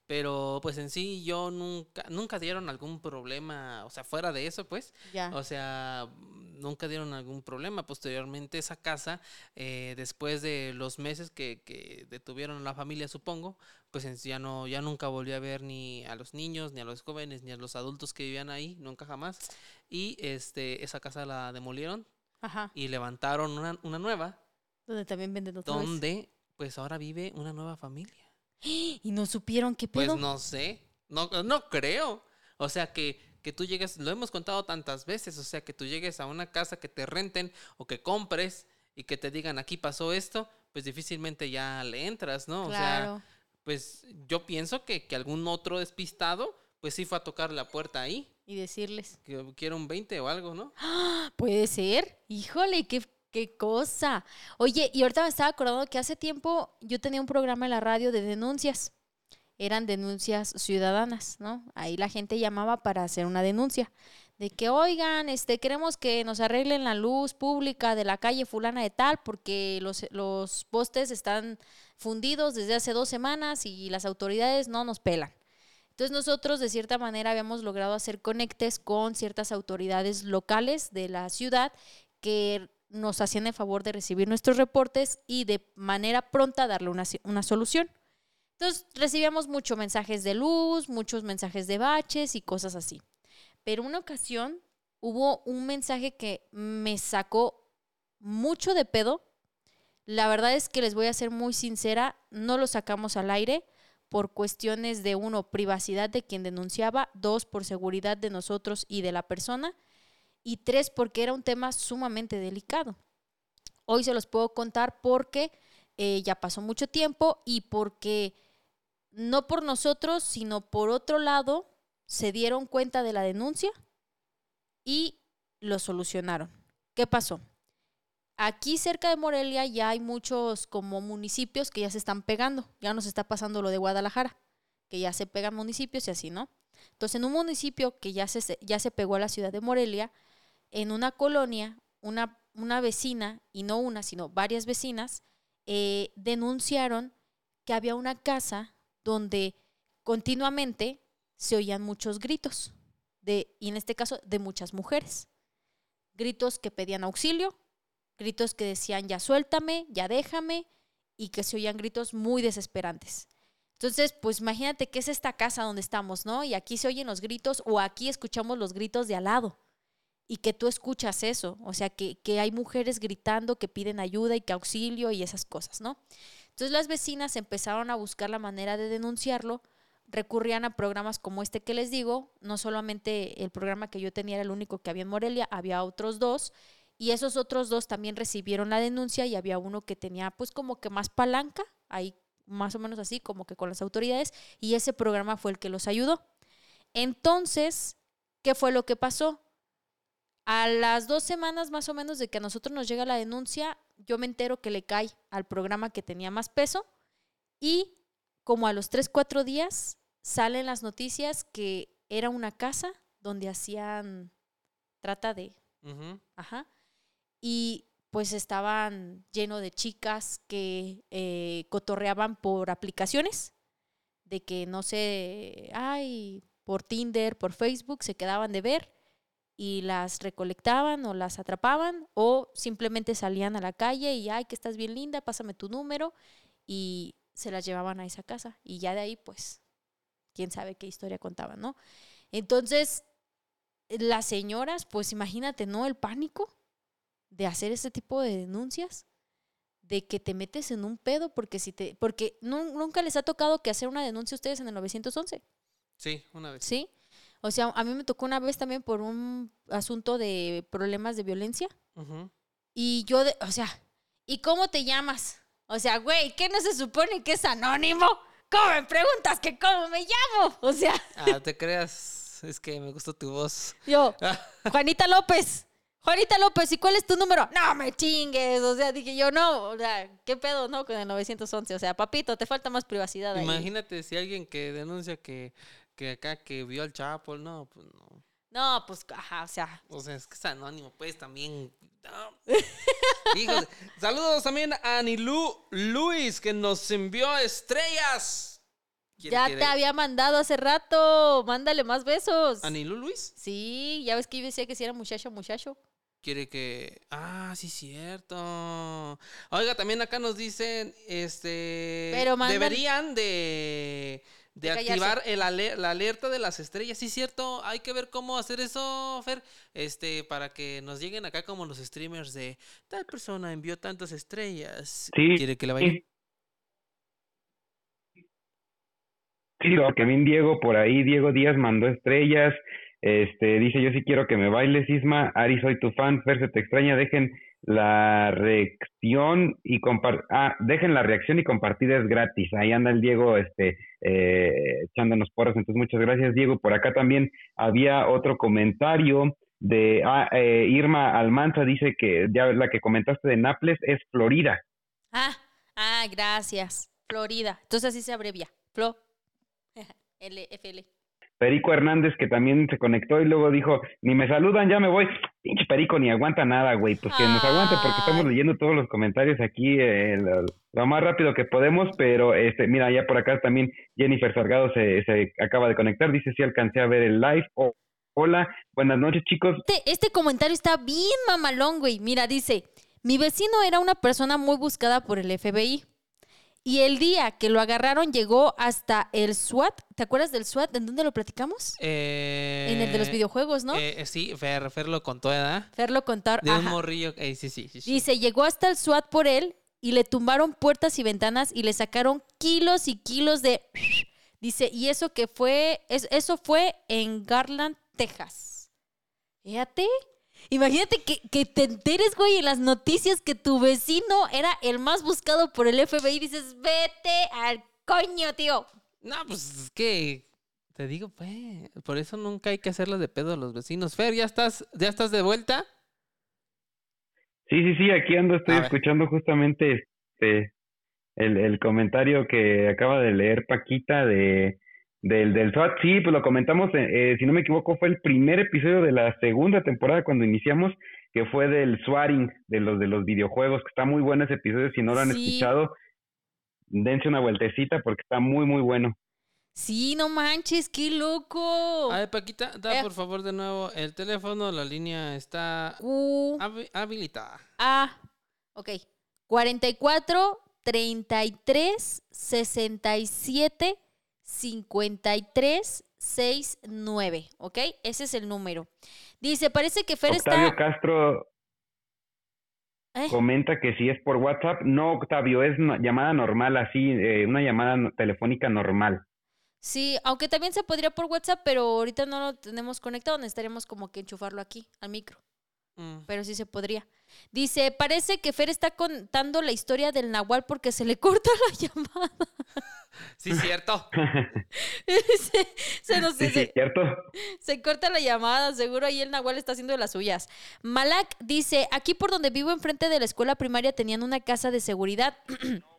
pero pues en sí yo nunca, nunca dieron algún problema, o sea, fuera de eso pues, Ya. o sea, nunca dieron algún problema. Posteriormente esa casa, eh, después de los meses que, que detuvieron a la familia, supongo, pues ya no, ya nunca volví a ver ni a los niños, ni a los jóvenes, ni a los adultos que vivían ahí, nunca jamás. Y este, esa casa la demolieron Ajá. y levantaron una, una nueva, Donde también venden otra vez. donde pues ahora vive una nueva familia. (gasps) Y no supieron qué Pues pedo. no sé, no, no creo. O sea que, que tú llegues, lo hemos contado tantas veces, o sea que tú llegues a una casa que te renten o que compres y que te digan aquí pasó esto, pues difícilmente ya le entras, ¿no? O sea, claro. Pues yo pienso que, que algún otro despistado, pues sí fue a tocar la puerta ahí, y decirles. que quiera un 20 o algo, ¿no? Puede ser. Híjole, qué, qué cosa. Oye, y ahorita me estaba acordando que hace tiempo yo tenía un programa en la radio de denuncias. Eran denuncias ciudadanas, ¿no? Ahí la gente llamaba para hacer una denuncia. De que, oigan, este, queremos que nos arreglen la luz pública de la calle fulana de tal, porque los, los postes están fundidos desde hace dos semanas y las autoridades no nos pelan. Entonces nosotros de cierta manera habíamos logrado hacer conectes con ciertas autoridades locales de la ciudad que nos hacían el favor de recibir nuestros reportes y de manera pronta darle una, una solución. Entonces recibíamos muchos mensajes de luz, muchos mensajes de baches y cosas así. Pero una ocasión hubo un mensaje que me sacó mucho de pedo. La verdad es que les voy a ser muy sincera, no lo sacamos al aire por cuestiones de uno, privacidad de quien denunciaba, dos, por seguridad de nosotros y de la persona, y tres, porque era un tema sumamente delicado. Hoy se los puedo contar porque eh, ya pasó mucho tiempo y porque no por nosotros, sino por otro lado, se dieron cuenta de la denuncia y lo solucionaron. ¿Qué pasó? Aquí cerca de Morelia ya hay muchos como municipios que ya se están pegando. Ya nos está pasando lo de Guadalajara, que ya se pegan municipios y así, ¿no? Entonces, en un municipio que ya se, ya se pegó a la ciudad de Morelia, en una colonia, una, una vecina, y no una, sino varias vecinas, eh, denunciaron que había una casa donde continuamente se oían muchos gritos, de, y en este caso de muchas mujeres. Gritos que pedían auxilio, gritos que decían ya suéltame, ya déjame, y que se oían gritos muy desesperantes. Entonces, pues imagínate que es esta casa donde estamos, ¿no? Y aquí se oyen los gritos o aquí escuchamos los gritos de al lado y que tú escuchas eso, o sea, que, que hay mujeres gritando que piden ayuda y que auxilio y esas cosas, ¿no? Entonces las vecinas empezaron a buscar la manera de denunciarlo recurrían a programas como este que les digo. No solamente el programa que yo tenía era el único que había en Morelia, había otros dos. Y esos otros dos también recibieron la denuncia y había uno que tenía pues como que más palanca, ahí más o menos así, como que con las autoridades, y ese programa fue el que los ayudó. Entonces, ¿qué fue lo que pasó? A las dos semanas más o menos de que a nosotros nos llega la denuncia, yo me entero que le cae al programa que tenía más peso y como a los tres, cuatro días salen las noticias que era una casa donde hacían trata de... Ajá. Y pues estaban lleno de chicas que eh, cotorreaban por aplicaciones, de que no sé, ay, por Tinder, por Facebook, se quedaban de ver y las recolectaban o las atrapaban o simplemente salían a la calle y, ay, que estás bien linda, pásame tu número y se las llevaban a esa casa y ya de ahí pues quién sabe qué historia contaban, ¿no? Entonces, las señoras, pues imagínate, ¿no? El pánico de hacer ese tipo de denuncias, de que te metes en un pedo porque si te porque nunca les ha tocado que hacer una denuncia a ustedes en el 911. Sí, una vez. Sí. O sea, a mí me tocó una vez también por un asunto de problemas de violencia. Y yo, de, o sea, ¿y cómo te llamas? O sea, güey, ¿qué no se supone que es anónimo? ¿Cómo me preguntas que cómo me llamo? O sea. Ah, te creas, es que me gustó tu voz. Yo, Juanita López. Juanita López, ¿y cuál es tu número? No me chingues. O sea, dije yo, no, o sea, ¿qué pedo, no? Con el 911. O sea, papito, te falta más privacidad. Imagínate si alguien que denuncia que, que acá que vio al Chapo, no, pues no. No, pues, ajá, o sea. O sea, es que es anónimo, pues también. (laughs) saludos también a Anilú Luis, que nos envió estrellas. Ya te había mandado hace rato. Mándale más besos. ¿Anilú Luis? Sí, ya ves que yo decía que si era muchacho, muchacho quiere que. Ah, sí, cierto. Oiga, también acá nos dicen, este. Pero deberían de. De, activar el la alerta de las estrellas. Sí, cierto. Hay que ver cómo hacer eso, Fer. Este, para que nos lleguen acá como los streamers de tal persona envió tantas estrellas. Sí. Quiere que le vaya. Sí, lo que bien Diego por ahí, Diego Díaz mandó estrellas. Este, dice, yo sí quiero que me bailes, Isma. Ari, soy tu fan. Fer, se te extraña. Dejen la reacción y compar ah, dejen la reacción y compartir es gratis. Ahí anda el Diego, este, eh, echándonos porras. Entonces, muchas gracias, Diego. Por acá también había otro comentario de ah, eh, Irma Almanza. Dice que ya la que comentaste de Naples es Florida. Ah, ah, gracias. Florida. Entonces así se abrevia. Flo. (laughs) LFL. Perico Hernández, que también se conectó y luego dijo, ni me saludan, ya me voy. Pinche Perico ni aguanta nada, güey. Pues que nos aguante porque estamos leyendo todos los comentarios aquí eh, lo, más rápido que podemos, pero este, mira, ya por acá también Jennifer Sargado se, se acaba de conectar, dice si alcancé a ver el live. hola, buenas noches chicos. Este, este comentario está bien mamalón, güey. Mira, dice, mi vecino era una persona muy buscada por el FBI y el día que lo agarraron llegó hasta el SWAT. ¿Te acuerdas del SWAT? ¿En dónde lo platicamos? Eh, en el de los videojuegos, ¿no? Eh, sí, Fer, Fer lo contó, ¿verdad? Fer lo contó. De un morrillo. Eh, sí, sí, sí, Dice, llegó hasta el SWAT por él y le tumbaron puertas y ventanas y le sacaron kilos y kilos de... (laughs) Dice, y eso que fue, eso fue en Garland, Texas. Fíjate. Imagínate que, te enteres, güey, en las noticias que tu vecino era el más buscado por el FBI y dices, vete al coño, tío. No, pues es que te digo, pues, por eso nunca hay que hacerlo de pedo a los vecinos. Fer, ¿ya estás, ya estás de vuelta? Sí, sí, sí, aquí ando, estoy escuchando justamente este, el, el comentario que acaba de leer Paquita de del, del SWAT, sí, pues lo comentamos, eh, eh, si no me equivoco, fue el primer episodio de la segunda temporada cuando iniciamos, que fue del swatting, de los de los videojuegos, que está muy bueno ese episodio, si no lo han escuchado, dense una vueltecita porque está muy, muy bueno. Sí, no manches, qué loco. A ver, Paquita, da eh. por favor de nuevo el teléfono, la línea está uh, habilitada. Ah, ok. 44 33 67 5369, ¿ok? Ese es el número. Dice, parece que Fer Octavio Castro ¿Eh? comenta que si es por WhatsApp, no, Octavio, es una llamada normal, así, eh, una llamada telefónica normal. Sí, aunque también se podría por WhatsApp, pero ahorita no lo tenemos conectado, necesitaríamos como que enchufarlo aquí, al micro. Mm. Pero sí se podría. Dice, parece que Fer está contando la historia del Nahual porque se le (laughs) corta la llamada. (laughs) Sí, cierto. (laughs) se, se nos Sí, sí, se- ¿cierto? se corta la llamada, seguro ahí el Nahual está haciendo de las suyas. Malak dice, aquí por donde vivo enfrente de la escuela primaria tenían una casa de seguridad. (clears throat)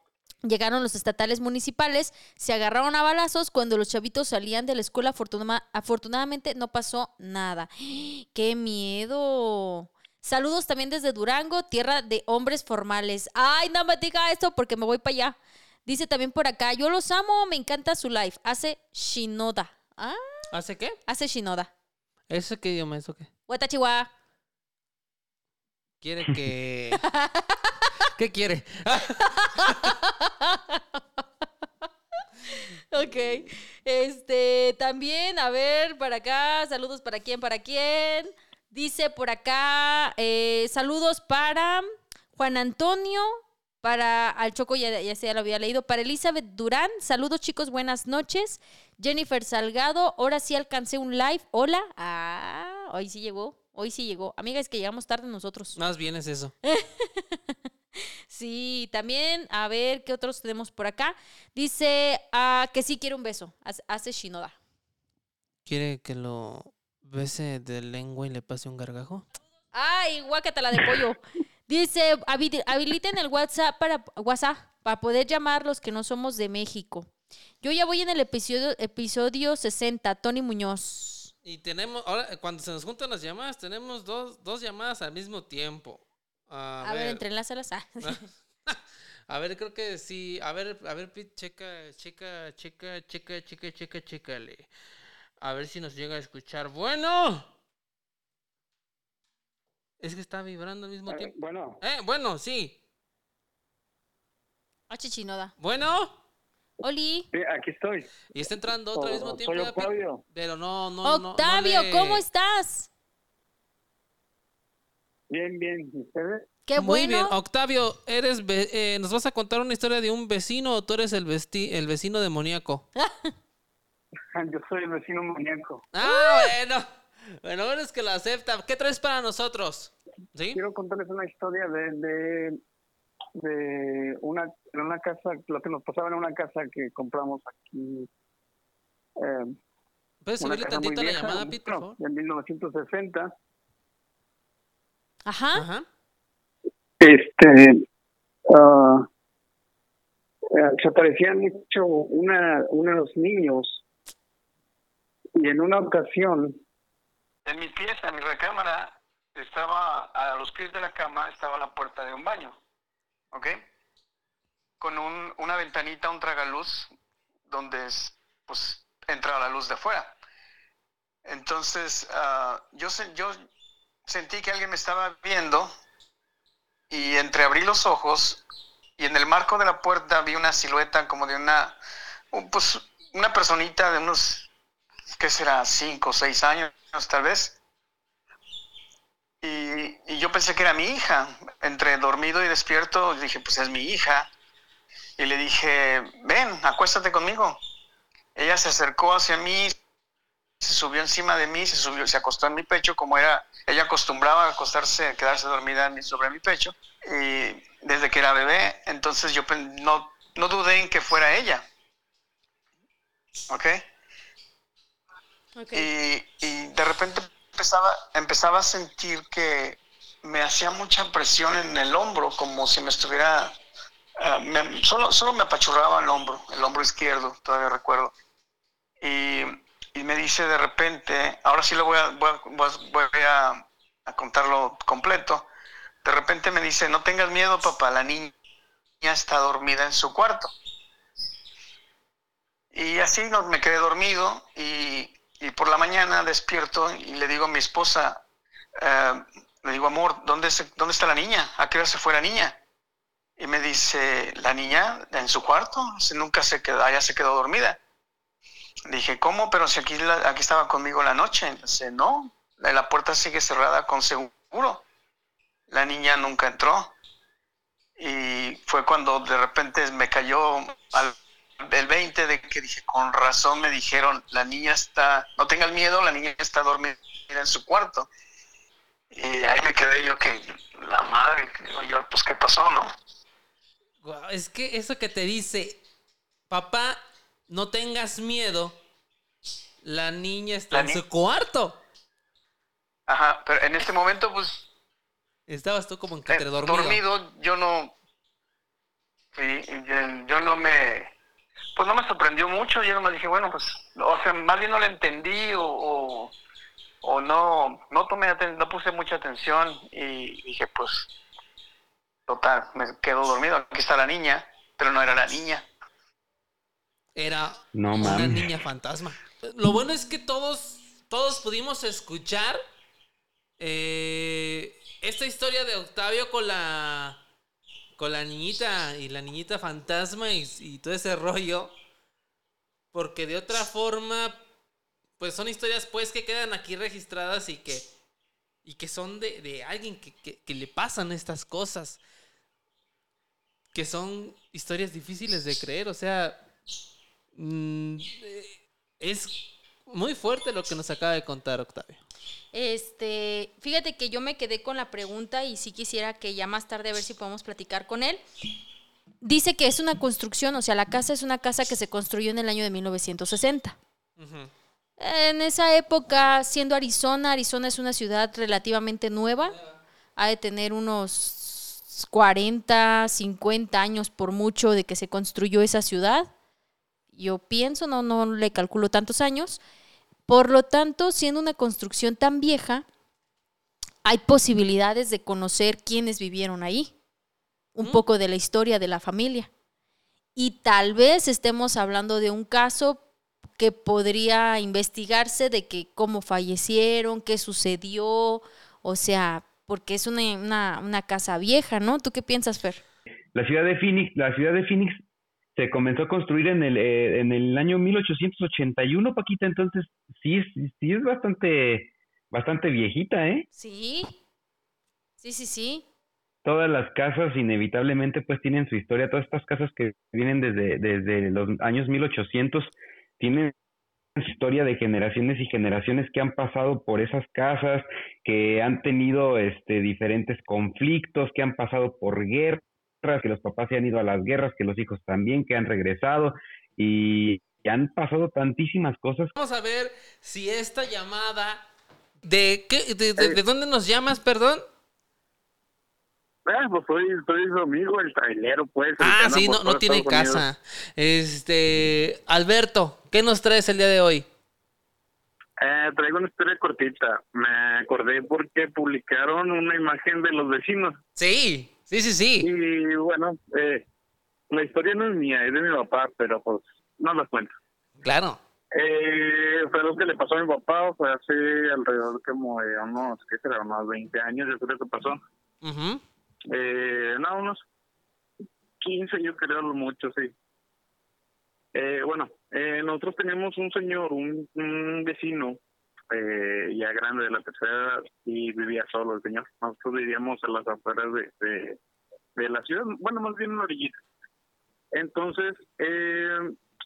Llegaron los estatales municipales, se agarraron a balazos. Cuando los chavitos salían de la escuela, afortuna- afortunadamente no pasó nada. (gasps) ¡Qué miedo! Saludos también desde Durango, tierra de hombres formales. Ay, no me diga esto porque me voy para allá. Dice también por acá, yo los amo, me encanta su live. Hace Shinoda. Ah, ¿Hace qué? hace Shinoda. ¿Eso qué idioma? ¿Eso qué? Hueta Chihuahua. Quiere que... (laughs) ¿Qué quiere? (laughs) Ok. Este, también, a ver, para acá, saludos para quién, para quién. Dice por acá, eh, saludos para Juan Antonio, para al Choco, ya, ya se ya lo había leído, para Elizabeth Durán, saludos chicos, buenas noches. Jennifer Salgado, ahora sí alcancé un live, hola. Ah, hoy sí llegó, hoy sí llegó. Amiga, es que llegamos tarde nosotros. Más bien es eso. (laughs) Sí, también, a ver, ¿qué otros tenemos por acá? Dice ah, que sí quiere un beso, hace- Shinoda. ¿Quiere que lo bese de lengua y le pase un gargajo? Ay, guácatela de pollo. (laughs) Dice, "Habi- habiliten el WhatsApp para WhatsApp para poder llamar los que no somos de México. Yo ya voy en el episodio, episodio 60, Tony Muñoz. Y tenemos, ahora cuando se nos juntan las llamadas, tenemos dos, dos llamadas al mismo tiempo. A, A, ver, entrelázalas. Ah, (laughs) (laughs) A ver, creo que sí. A ver, a ver, Pete, checa, checa, checa, checa, checa, checa, chécale. A ver si nos llega a escuchar. Bueno. Es que está vibrando al mismo Eh, tiempo. bueno, Eh, bueno, sí. H. Shinoda. Bueno. Oli. sí, aquí estoy. Y está entrando otro al mismo Oh, tiempo. Octavio. Pero no, no, no. Octavio, no le- ¿cómo estás? Bien, bien. ¿Y ustedes? Qué Muy bueno. bien, Octavio, eres ve- eh, ¿nos vas a contar una historia de un vecino o tú eres el, vesti- el vecino demoníaco? (laughs) Yo soy el vecino maníaco. Ah, bueno. Bueno, bueno, es que lo acepta. ¿Qué traes para nosotros? ¿Sí? Quiero contarles una historia de, de, de una, en una casa, lo que nos pasaba en una casa que compramos aquí. eh, ¿Puedes una subirle tantito la llamada, Pete, por favor? en 1960. Ajá. Ajá. este eh, se aparecían mucho una, unos niños y en una ocasión en mi pieza, en mi recámara estaba a los pies de la cama estaba la puerta de un baño ¿ok? con un, una ventanita, un tragaluz donde es, pues entra la luz de afuera entonces ah, yo, se- yo sentí que alguien me estaba viendo y entreabrí los ojos y en el marco de la puerta vi una silueta como de una, un- pues una personita de unos, ¿qué será? Cinco o seis años tal vez. Y, y yo pensé que era mi hija. Entre dormido y despierto dije, pues es mi hija. Y le dije, ven, acuéstate conmigo. Ella se acercó hacia mí, se subió encima de mí, se subió, se acostó en mi pecho, como era, ella acostumbraba a acostarse, a quedarse dormida sobre mi pecho, y desde que era bebé, entonces yo no, no dudé en que fuera ella. ¿Ok? Ok. Y, y de repente empezaba, empezaba a sentir que me hacía mucha presión en el hombro, como si me estuviera... ah, me- solo, solo me apachurraba el hombro, el hombro izquierdo, todavía recuerdo. Y, y me dice de repente, ahora sí lo voy a, voy a, contarlo completo. De repente me dice, no tengas miedo, papá, la niña está dormida en su cuarto. Y así me quedé dormido y, por la mañana despierto y le digo a mi esposa, eh, le digo, amor, ¿dónde, se- ¿dónde está la niña? ¿A qué hora se fue la niña? Y me dice, ¿la niña en su cuarto? Nunca se quedó, allá se quedó dormida. Dije, ¿cómo? Pero si aquí, aquí estaba conmigo la noche. Dice, no, la puerta sigue cerrada con seguro. La niña nunca entró. Y fue cuando de repente me cayó al el 20 de que dije, con razón me dijeron, la niña está, no tenga el miedo, la niña está dormida en su cuarto. Y ahí me quedé yo que la madre, yo, pues qué pasó, ¿no? Es que eso que te dice, papá, no tengas miedo, la niña está en su cuarto. Ajá, pero en este momento, pues. Estabas tú como en eh, dormido. Dormido, yo no. Sí, yo no me. Pues no me sorprendió mucho. Yo no me dije, bueno, pues. O sea, más bien no le entendí o. o, no. No tomé no puse mucha atención y dije, pues. Total, me quedo dormido. Aquí está la niña, pero no era la niña. Era una niña fantasma. Lo bueno es que todos, todos pudimos escuchar eh, esta historia de Octavio con la con la niñita y la niñita fantasma y, todo ese rollo. Porque de otra forma, pues son historias pues que quedan aquí registradas y que, y que son de, alguien que, le pasan estas cosas. Que son historias difíciles de creer. O sea, mm, es muy fuerte lo que nos acaba de contar Octavio. Este, fíjate que yo me quedé con la pregunta y sí quisiera que ya más tarde a ver si podemos platicar con él. Dice que es una construcción, o sea, la casa es una casa que se construyó en el año de 1960. En esa época, siendo Arizona, Arizona es una ciudad relativamente nueva, ha de tener unos 40, 50 años por mucho de que se construyó esa ciudad. Yo pienso, no, no le calculo tantos años. Por lo tanto, siendo una construcción tan vieja, hay posibilidades de conocer quiénes vivieron ahí, un poco de la historia de la familia. Y tal vez estemos hablando de un caso que podría investigarse de que cómo fallecieron, qué sucedió, o sea, porque es una, una, casa vieja, ¿no? ¿Tú qué piensas, Fer? La ciudad de Phoenix, la ciudad de Phoenix se comenzó a construir en el, eh, en el año 1881, Paquita, entonces sí, sí es bastante, bastante viejita, ¿eh? Sí, sí, sí, sí. Todas las casas inevitablemente pues tienen su historia, todas estas casas que vienen desde, desde los años 1800 tienen su historia de generaciones y generaciones que han pasado por esas casas, que han tenido este diferentes conflictos, que han pasado por guerras que los papás se han ido a las guerras, que los hijos también, que han regresado y han pasado tantísimas cosas. Vamos a ver si esta llamada de qué, de, dónde nos llamas, perdón. Ah, pues soy, soy su amigo, el trailero, pues. ah, sí, no, no tiene casa. Este, Alberto, ¿qué nos traes el día de hoy? Eh, traigo una historia cortita. Me acordé porque publicaron una imagen de los vecinos. Sí. Sí, sí, sí. Y bueno, eh, la historia no es mía, es de mi papá, pero pues no la cuento. Claro. Eh, fue lo que le pasó a mi papá, fue hace alrededor como de unos, ¿qué será? Unos 20 años, yo creo que pasó. eh, no, unos 15 yo creo, mucho, sí. Eh, bueno, eh, nosotros tenemos un señor, un, un vecino, eh, ya grande de la tercera y vivía solo el señor. Nosotros vivíamos en las afueras de, de, la ciudad, bueno, más bien en la orillita. Entonces, eh,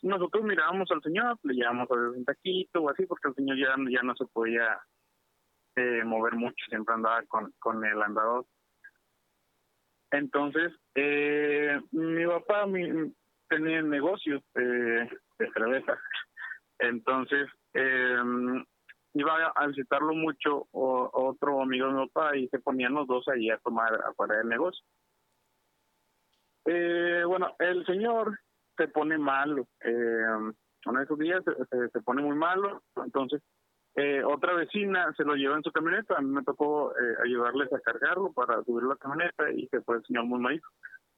nosotros mirábamos al señor, le llevábamos a ver un taquito o así, porque el señor ya, ya no se podía eh, mover mucho, siempre andaba con, con el andador. Entonces, eh, mi papá mi, tenía negocio de cerveza. Entonces, eh, iba a visitarlo mucho o, otro amigo de mi papá y se ponían los dos ahí a tomar afuera del negocio. Eh, bueno, el señor se pone malo. Eh, uno de esos días se, pone muy malo. Entonces, eh, otra vecina se lo lleva en su camioneta. A mí me tocó eh, ayudarles a cargarlo para subir la camioneta y se fue el señor muy malito.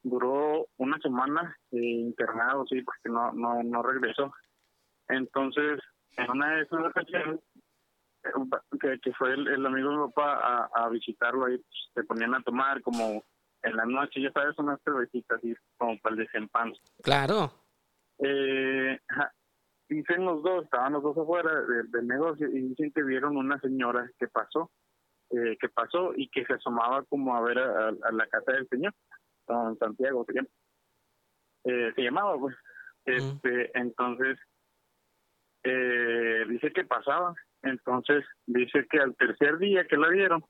Duró una semana eh, internado, sí, porque no, no, no regresó. Entonces, en una de esas ocasiones, que, que fue el, amigo de mi papá a, visitarlo ahí, pues, se ponían a tomar como en la noche, ya sabes, unas cervecitas así como para el desempanzo. Claro. Eh, dicen los dos, estaban los dos afuera del negocio y dicen que vieron una señora que pasó, eh, que pasó y que se asomaba como a ver a, la casa del señor, don Santiago se llama. Eh, se llamaba, pues. Este, entonces, eh, dice que pasaba. Entonces, dice que al tercer día que la vieron,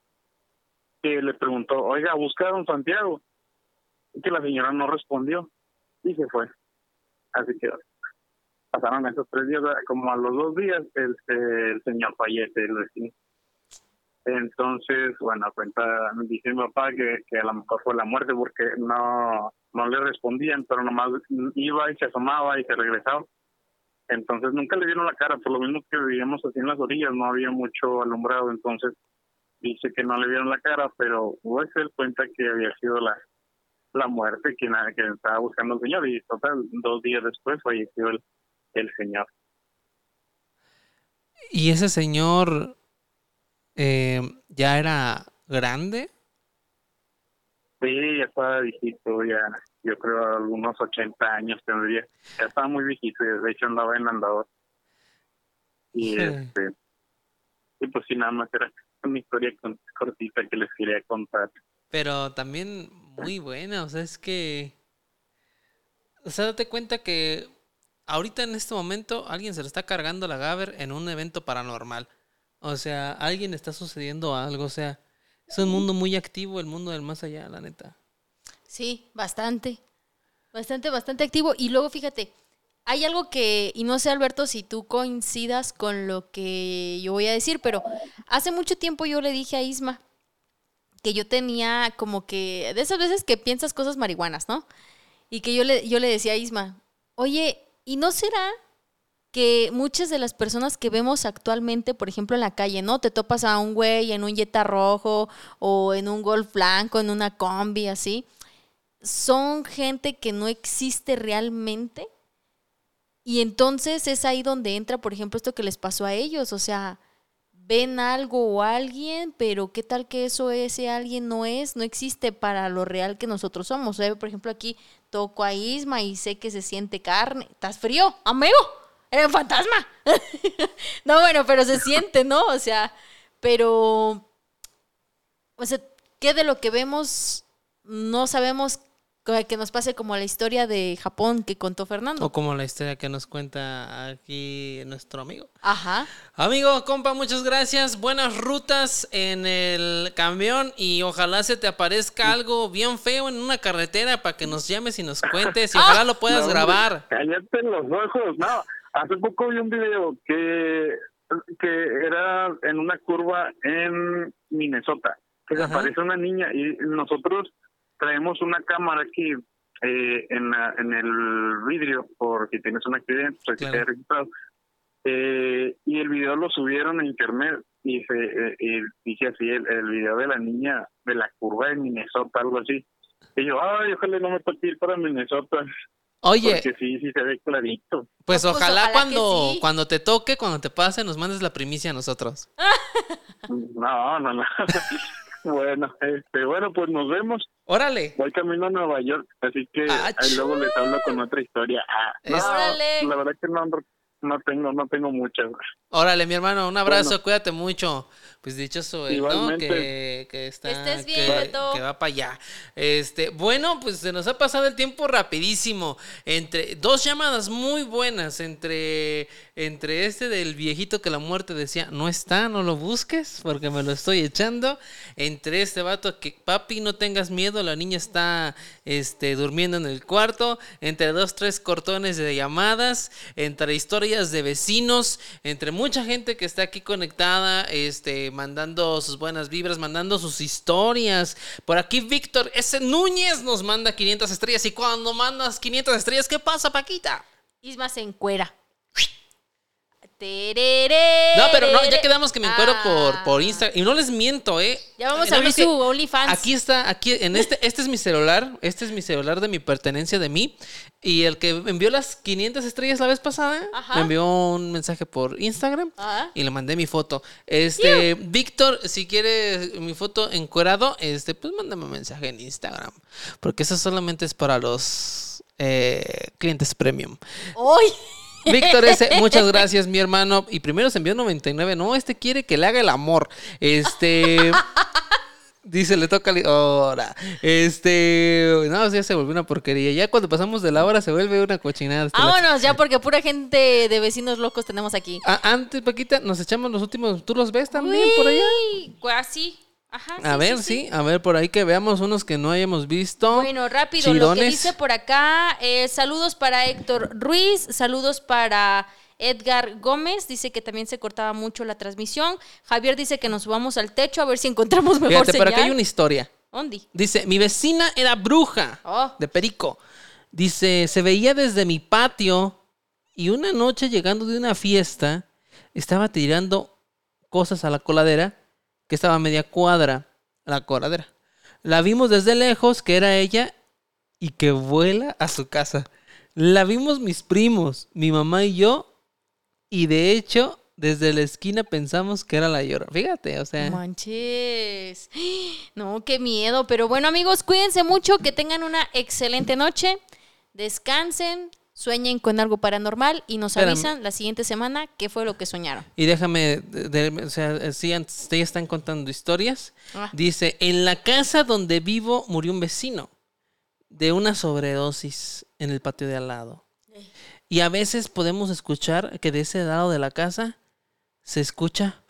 que le preguntó, oiga, ¿buscaron Santiago? Y que la señora no respondió y se fue. Así que pasaron esos tres días, como a los dos días el, el señor fallece, el vecino. Entonces, bueno, cuenta, dice mi papá que, que a lo mejor fue la muerte porque no, no le respondían, pero nomás iba y se asomaba y se regresaba. Entonces nunca le dieron la cara, por lo mismo que vivíamos así en las orillas, no había mucho alumbrado, entonces dice que no le dieron la cara, pero pues él cuenta que había sido la, la muerte quien, que estaba buscando al señor y total, dos días después falleció el, el señor. ¿Y ese señor eh, ya era grande? Sí, ya estaba viejito, ya yo creo algunos 80 años tendría. Ya estaba muy viejito, de hecho andaba en andador. Y este y pues sí, nada más era una historia cortita que les quería contar. Pero también muy buena, o sea, es que... O sea, date cuenta que ahorita en este momento alguien se le está cargando la Gaber en un evento paranormal. O sea, alguien está sucediendo algo, o sea, es un mundo muy activo, el mundo del más allá, la neta. Sí, bastante. Bastante, bastante activo. Y luego fíjate, hay algo que, y no sé Alberto si tú coincidas con lo que yo voy a decir, pero hace mucho tiempo yo le dije a Isma que yo tenía como que, de esas veces que piensas cosas marihuanas, ¿no? Y que yo le, yo le decía a Isma, oye, ¿y no será que muchas de las personas que vemos actualmente, por ejemplo, en la calle, ¿no? Te topas a un güey en un Jetta rojo o en un Golf blanco, en una combi, así. Son gente que no existe realmente. Y entonces es ahí donde entra, por ejemplo, esto que les pasó a ellos. O sea, ven algo o alguien, pero qué tal que eso ese alguien no es, no existe para lo real que nosotros somos. por ejemplo, aquí toco a Isma y sé que se siente carne. ¿Estás frío, amigo? Era un fantasma. (laughs) no, bueno, pero se siente, ¿no? O sea, pero, o sea, ¿qué de lo que vemos no sabemos que nos pase como la historia de Japón que contó Fernando. O como la historia que nos cuenta aquí nuestro amigo. Ajá. Amigo, compa, muchas gracias. Buenas rutas en el camión y ojalá se te aparezca algo bien feo en una carretera para que nos llames y nos cuentes y ojalá lo puedas grabar. Cállate los ojos, no. Hace poco vi un video que, que era en una curva en Minnesota, que aparece una niña y nosotros traemos una cámara aquí eh, en, en el vidrio por si tienes un accidente, pues claro. registrado. Eh, y el video lo subieron a internet y se eh, y dije así el, el, video de la niña de la curva de Minnesota algo así y yo ay ojalá no me toque ir para Minnesota Oye. Porque sí, sí se ve clarito. Pues, pues ojalá, cuando, cuando te toque, cuando te pase, nos mandes la primicia a nosotros. no, no, no. (laughs) bueno, este, bueno, pues nos vemos. Órale. Voy camino a Nueva York, así que ahí luego les hablo con otra historia. Ah, no, Órale. La verdad que no, no tengo, no tengo muchas. Órale, mi hermano, un abrazo, cuídate mucho. Pues dichoso, ¿no? Que, que está. estés bien, que, que va para allá. Este, bueno, pues se nos ha pasado el tiempo rapidísimo. Entre dos llamadas muy buenas. Entre, entre este del viejito que la muerte decía, no está, no lo busques, porque me lo estoy echando. Entre este vato que, papi, no tengas miedo, la niña está este, durmiendo en el cuarto. Entre dos, tres cortones de llamadas. Entre historias de vecinos. Entre mucha gente que está aquí conectada. Este mandando sus buenas vibras, mandando sus historias. Por aquí Víctor S. Núñez nos manda 500 estrellas. Y cuando mandas 500 estrellas, ¿qué pasa, Paquita? Isma se encuera. No, pero no, ya quedamos que me encuero por, por Instagram. Y no les miento, ¿eh? Ya vamos a abrir su OnlyFans. Aquí está, aquí, en este, este es mi celular. Este es mi celular de mi pertenencia de mí. Y el que envió las 500 estrellas la vez pasada, Ajá. me envió un mensaje por Instagram Ajá. y le mandé mi foto. Este, Víctor, si quieres mi foto encuerado, este, pues mándame un mensaje en Instagram. Porque eso solamente es para los eh, clientes premium. ¡Uy! Víctor S., muchas gracias, mi hermano. Y primero se envió 99. No, este quiere que le haga el amor. Este. Dice, le toca ahora. Este, no, ya se volvió una porquería. Ya cuando pasamos de la hora se vuelve una cochinada. Vámonos, ya porque pura gente de vecinos locos tenemos aquí. Ah, antes, Paquita, nos echamos los últimos. ¿Tú los ves también por allá? Así. Ajá, a ver, sí, a ver, por ahí que veamos unos que no hayamos visto. Bueno, rápido, lo que dice por acá, eh, saludos para Héctor Ruiz, saludos para Edgar Gómez, dice que también se cortaba mucho la transmisión. Javier dice que nos subamos al techo a ver si encontramos mejor Fíjate, pero aquí hay una historia. ¿Dónde? Dice, mi vecina era bruja oh. de Perico. Dice, se veía desde mi patio y una noche llegando de una fiesta, estaba tirando cosas a la coladera que estaba a media cuadra, la coladera. La vimos desde lejos, que era ella, y que vuela a su casa. La vimos mis primos, mi mamá y yo, y de hecho, desde la esquina pensamos que era la llora. Fíjate, o sea. Manches. (gasps) No, qué miedo. Pero bueno, amigos, cuídense mucho, que tengan una excelente noche. Descansen, sueñen con algo paranormal y nos avisan la siguiente semana qué fue lo que soñaron. Y déjame, o sea, si antes ya están contando historias. Ah. Dice, en la casa donde vivo murió un vecino de una sobredosis en el patio de al lado. Y a veces podemos escuchar que de ese lado de la casa se escucha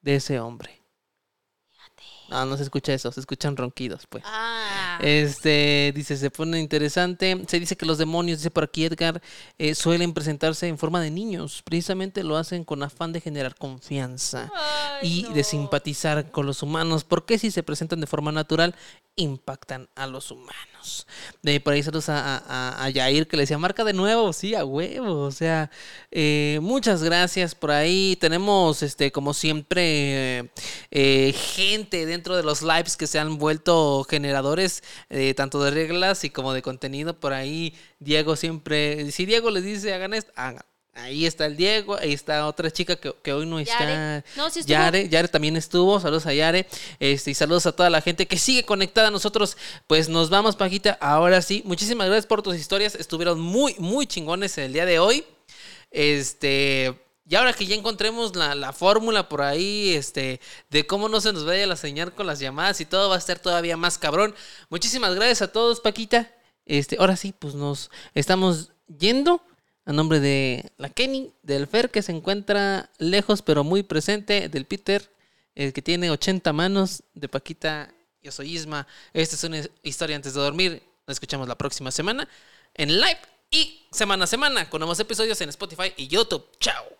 de ese hombre. No, no se escucha eso, se escuchan ronquidos, pues. Ah. Este, dice, se pone interesante. Se dice que los demonios, dice por aquí Edgar, eh, suelen presentarse en forma de niños. Precisamente lo hacen con afán de generar confianza y de simpatizar con los humanos. Porque si se presentan de forma natural, impactan a los humanos. De por ahí saludos a, a, a, Yair que le decía, marca de nuevo, sí, a huevo. O sea, eh, muchas gracias por ahí. Tenemos, este, como siempre, eh, gente dentro de los lives que se han vuelto generadores eh, tanto de reglas y como de contenido. Por ahí, Diego siempre, si Diego les dice, hagan esto, hagan Ahí está el Diego, ahí está otra chica que, hoy no está. No, sí Yare, Yare también estuvo. Saludos a Yare. Este, y saludos a toda la gente que sigue conectada a nosotros. Pues nos vamos, Pajita. Ahora sí. Muchísimas gracias por tus historias. Estuvieron muy, muy chingones el día de hoy. Este. Y ahora que ya encontremos la, la fórmula por ahí, este, de cómo no se nos vaya la señal con las llamadas y todo va a estar todavía más cabrón. Muchísimas gracias a todos, Paquita. Este, ahora sí, pues nos estamos yendo a nombre de la Kenny, del Fer que se encuentra lejos pero muy presente, del Peter, el que tiene 80 manos, de Paquita, yo soy Isma. Esta es una historia antes de dormir. Nos escuchamos la próxima semana en live y semana a semana con nuevos episodios en Spotify y YouTube. Chao.